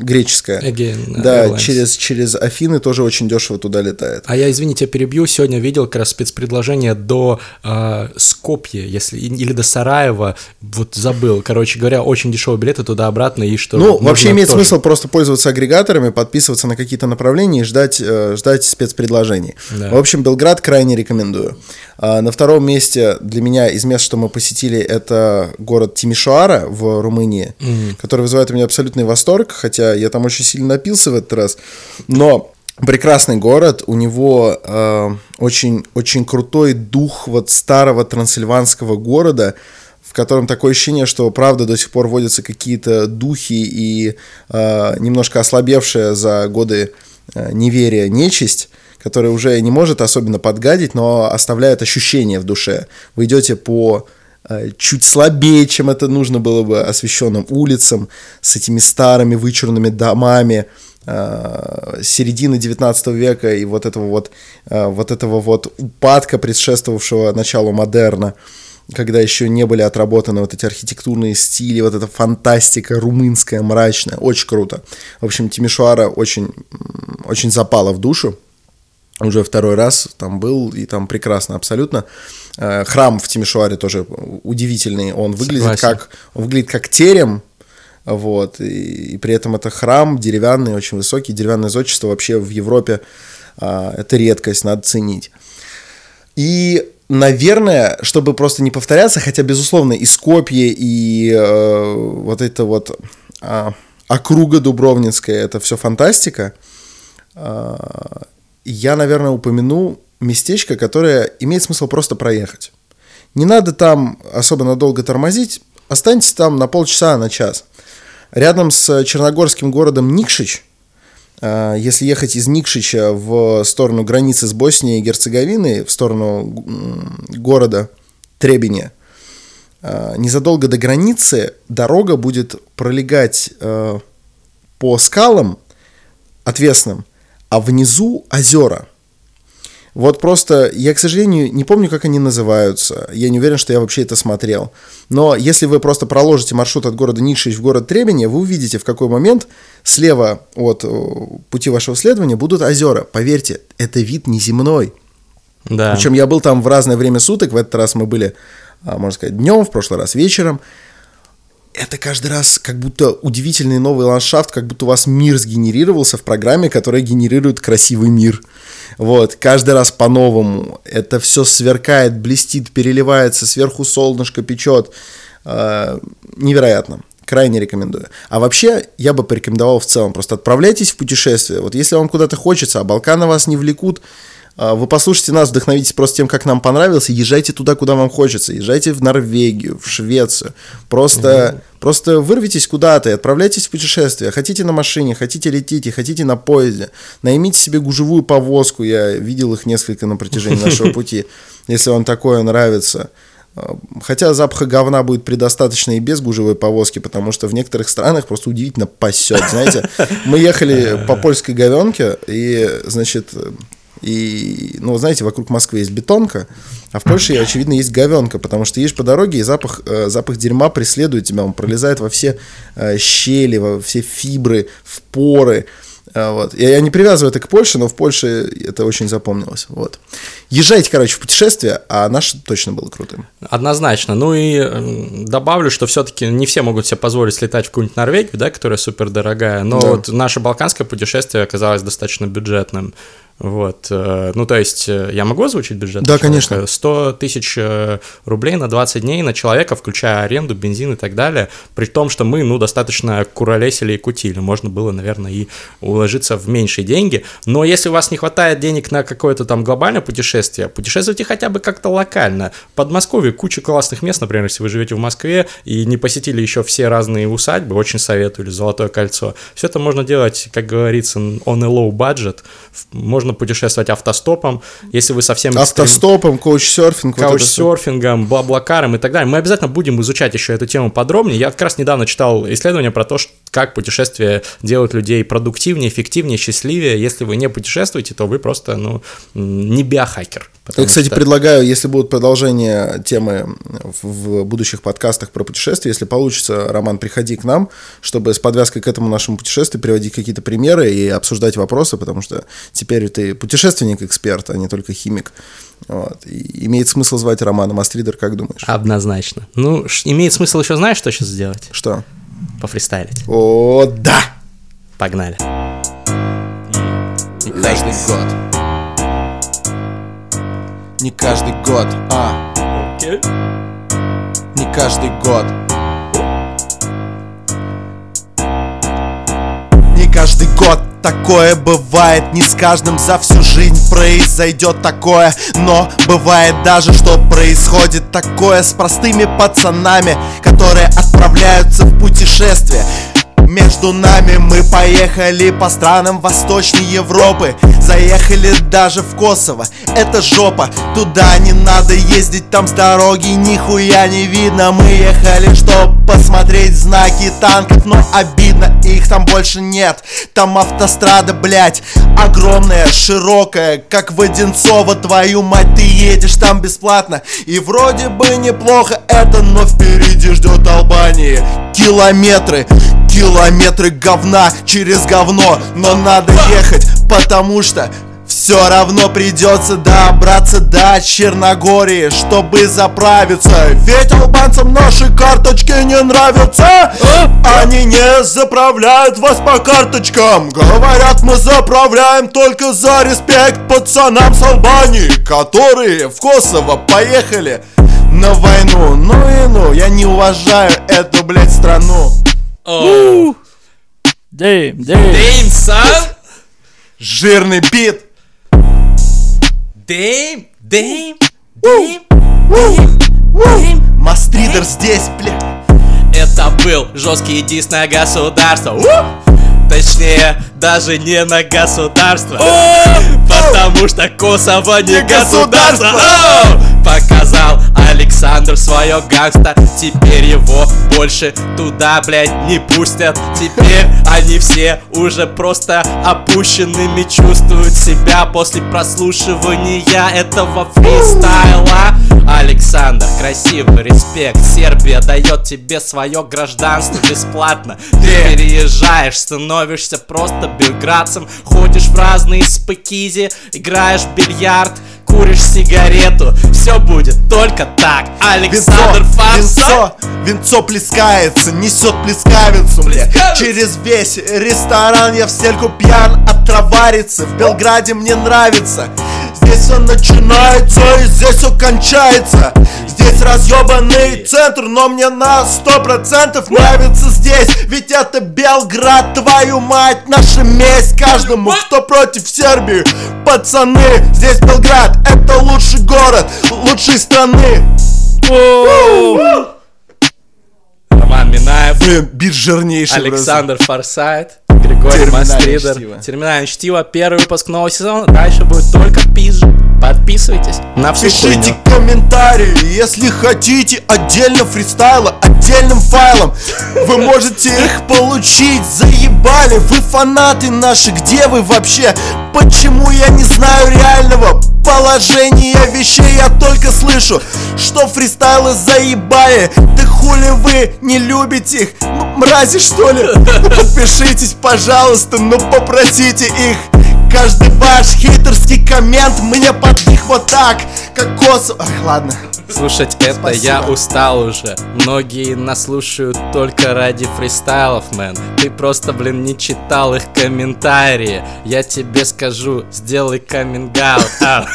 Speaker 1: греческая.
Speaker 2: Aegean
Speaker 1: да, Airlines. через, через Афины тоже очень дешево туда летает.
Speaker 2: А я, извините, перебью, сегодня видел как раз спецпредложение до э, Скопья, если, или до Сараева, вот забыл, короче говоря, очень дешевые билеты туда-обратно, и что...
Speaker 1: Ну, вообще имеет тоже... смысл просто пользоваться агрегаторами, подписываться на какие-то направления и ждать, э, ждать спецпредложений. Да. В общем, Белград крайне рекомендую. А на втором месте для меня из мест, что мы посетили, это город Тимишоара в Румынии, mm-hmm. который вызывает у меня абсолютный восторг, хотя я там очень сильно напился в этот раз. Но прекрасный город, у него э, очень, очень крутой дух вот старого трансильванского города, в котором такое ощущение, что правда до сих пор водятся какие-то духи и э, немножко ослабевшая за годы э, неверия нечисть который уже не может особенно подгадить, но оставляет ощущение в душе. Вы идете по чуть слабее, чем это нужно было бы освещенным улицам, с этими старыми вычурными домами, э, середины 19 века и вот этого вот, э, вот этого вот упадка, предшествовавшего началу модерна когда еще не были отработаны вот эти архитектурные стили, вот эта фантастика румынская, мрачная, очень круто. В общем, Тимишуара очень, очень запала в душу, уже второй раз там был, и там прекрасно абсолютно. Э, храм в Тимишуаре тоже удивительный, он выглядит как, он выглядит как терем, вот, и, и при этом это храм деревянный, очень высокий, деревянное зодчество вообще в Европе а, это редкость, надо ценить. И наверное, чтобы просто не повторяться, хотя, безусловно, и Скопье, и э, вот это вот э, округа Дубровницкая, это все фантастика, э, я, наверное, упомяну местечко, которое имеет смысл просто проехать. Не надо там особо надолго тормозить, останьтесь там на полчаса, на час. Рядом с черногорским городом Никшич – а, если ехать из Никшича в сторону границы с Боснией и Герцеговиной, в сторону города Требине, а, незадолго до границы дорога будет пролегать по скалам отвесным, а внизу озера – вот просто, я, к сожалению, не помню, как они называются. Я не уверен, что я вообще это смотрел. Но если вы просто проложите маршрут от города Нишич в город Требене, вы увидите, в какой момент слева от э, пути вашего следования будут озера. Поверьте, это вид неземной. Да. Причем я был там в разное время суток. В этот раз мы были, а, можно сказать, днем, в прошлый раз вечером это каждый раз как будто удивительный новый ландшафт, как будто у вас мир сгенерировался в программе, которая генерирует красивый мир. Вот, каждый раз по-новому. Это все сверкает, блестит, переливается, сверху солнышко печет. Э, невероятно. Крайне рекомендую. А вообще, я бы порекомендовал в целом, просто отправляйтесь в путешествие. Вот если вам куда-то хочется, а Балканы вас не влекут, вы послушайте нас, вдохновитесь просто тем, как нам понравилось, и езжайте туда, куда вам хочется. Езжайте в Норвегию, в Швецию. Просто, угу. просто вырвитесь куда-то и отправляйтесь в путешествие. Хотите на машине, хотите летите, хотите на поезде. Наймите себе гужевую повозку. Я видел их несколько на протяжении нашего пути. Если вам такое нравится. А, хотя запаха говна будет предостаточно и без гужевой повозки, потому что в некоторых странах просто удивительно пасет. Знаете, мы ехали по польской говенке, и, значит, и, ну, знаете, вокруг Москвы есть бетонка, а в Польше, очевидно, есть говенка, потому что едешь по дороге, и запах, э, запах дерьма преследует тебя, он пролезает во все э, щели, во все фибры, в поры. Э, вот. Я, я не привязываю это к Польше, но в Польше это очень запомнилось. Вот. Езжайте, короче, в путешествие, а наше точно было крутым.
Speaker 2: Однозначно. Ну и добавлю, что все-таки не все могут себе позволить слетать в какую-нибудь Норвегию, да, которая супер дорогая, но да. вот наше балканское путешествие оказалось достаточно бюджетным. Вот, э, ну то есть э, я могу озвучить бюджет?
Speaker 1: Да, конечно.
Speaker 2: 100 тысяч э, рублей на 20 дней на человека, включая аренду, бензин и так далее, при том, что мы, ну, достаточно куролесили и кутили, можно было, наверное, и уложиться в меньшие деньги, но если у вас не хватает денег на какое-то там глобальное путешествие, путешествуйте хотя бы как-то локально. В Подмосковье куча классных мест, например, если вы живете в Москве и не посетили еще все разные усадьбы, очень советую, или Золотое кольцо, все это можно делать, как говорится, on a low budget, можно можно путешествовать автостопом, если вы совсем...
Speaker 1: Автостопом, коуч-серфинг.
Speaker 2: Коуч-серфингом, бла-блакаром и так далее. Мы обязательно будем изучать еще эту тему подробнее. Я как раз недавно читал исследование про то, как путешествия делают людей продуктивнее, эффективнее, счастливее. Если вы не путешествуете, то вы просто, ну, не биохакер.
Speaker 1: Я, кстати, что... предлагаю, если будут продолжения темы в будущих подкастах про путешествия, если получится, Роман, приходи к нам, чтобы с подвязкой к этому нашему путешествию приводить какие-то примеры и обсуждать вопросы, потому что теперь ты путешественник-эксперт, а не только химик. Вот. И имеет смысл звать Романа Мастридер, как думаешь?
Speaker 2: Однозначно. Ну, имеет смысл еще, знаешь, что сейчас сделать?
Speaker 1: Что?
Speaker 2: Пофристайлить.
Speaker 1: О, да!
Speaker 2: Погнали.
Speaker 1: Каждый год не каждый год, а okay. Не каждый год Не каждый год Такое бывает, не с каждым за всю жизнь произойдет такое. Но бывает даже, что происходит такое с простыми пацанами Которые отправляются в путешествие Между нами. Мы поехали по странам Восточной Европы. Заехали даже в Косово, это жопа. Туда не надо ездить, там с дороги нихуя не видно. Мы ехали, чтоб посмотреть знаки танков Но обидно, их там больше нет. Там автострада, блять, огромная, широкая Как в Одинцово, твою мать, ты едешь там бесплатно. И вроде бы неплохо это, но впереди ждет Албания. Километры, километры говна через говно. Но надо ехать, потому что все равно придется добраться до Черногории, чтобы заправиться. Ведь албанцам наши карточки не нравятся. Они не заправляют вас по карточкам. Говорят, мы заправляем только за респект пацанам с Албании Которые в Косово поехали на войну. Ну и ну, я не уважаю эту, блядь, страну
Speaker 2: О,
Speaker 3: Дэйм, дэйм.
Speaker 2: Damn, son!
Speaker 1: Жирный бит
Speaker 2: Damn, damn, damn, damn, damn.
Speaker 1: Мастридер здесь, блядь
Speaker 2: Это был жесткий дис на государство. Точнее, даже не на государство. Потому что Косово не
Speaker 1: Не
Speaker 2: государство. Показал Александр свое гангста. Теперь его больше туда, блядь, не пустят. Теперь они все уже просто опущенными чувствуют себя после прослушивания этого фристайла. Александр, красивый, респект. Сербия дает тебе свое гражданство бесплатно. Ты переезжаешь, становишься просто белградцем. Ходишь в разные спекизи, играешь в бильярд, куришь сигарету. Все будет только так. Александр Фарсайт.
Speaker 1: винцо, винцо плескается, несет плескавицу мне. Через весь ресторан я в стельку пьян от товарища В Белграде мне нравится Здесь все начинается и здесь все кончается Здесь разъебанный центр, но мне на сто процентов нравится здесь Ведь это Белград, твою мать, наша месть Каждому, кто против Сербии Пацаны, здесь Белград, это лучший город, лучшей страны
Speaker 2: Роман Минаев.
Speaker 1: Блин, бит жирнейший
Speaker 2: Александр Форсайт, Григорий Мастридер. Терминальное чтиво. Первый выпуск нового сезона. Дальше будет только пизжи. Подписывайтесь на всю
Speaker 1: Пишите
Speaker 2: хуйню.
Speaker 1: комментарии, если хотите отдельно фристайла, отдельным файлом. Вы можете их получить, заебали, вы фанаты наши, где вы вообще? Почему я не знаю реального положения вещей, я только слышу, что фристайлы заебали. Да хули вы не любите их, М- мрази что ли? Подпишитесь, пожалуйста, ну попросите их Каждый ваш хитерский коммент мне под них вот так, косо... Ой, ладно.
Speaker 2: Слушать это
Speaker 1: Спасибо.
Speaker 2: я устал уже. Многие нас слушают только ради фристайлов, мэн. Ты просто, блин, не читал их комментарии. Я тебе скажу, сделай каминг-аут. А,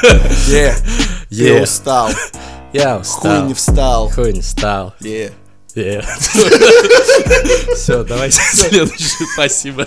Speaker 1: я устал.
Speaker 2: Я
Speaker 1: Хуй
Speaker 2: устал.
Speaker 1: не встал.
Speaker 2: Хуй не встал. Все, давайте следующий. Спасибо.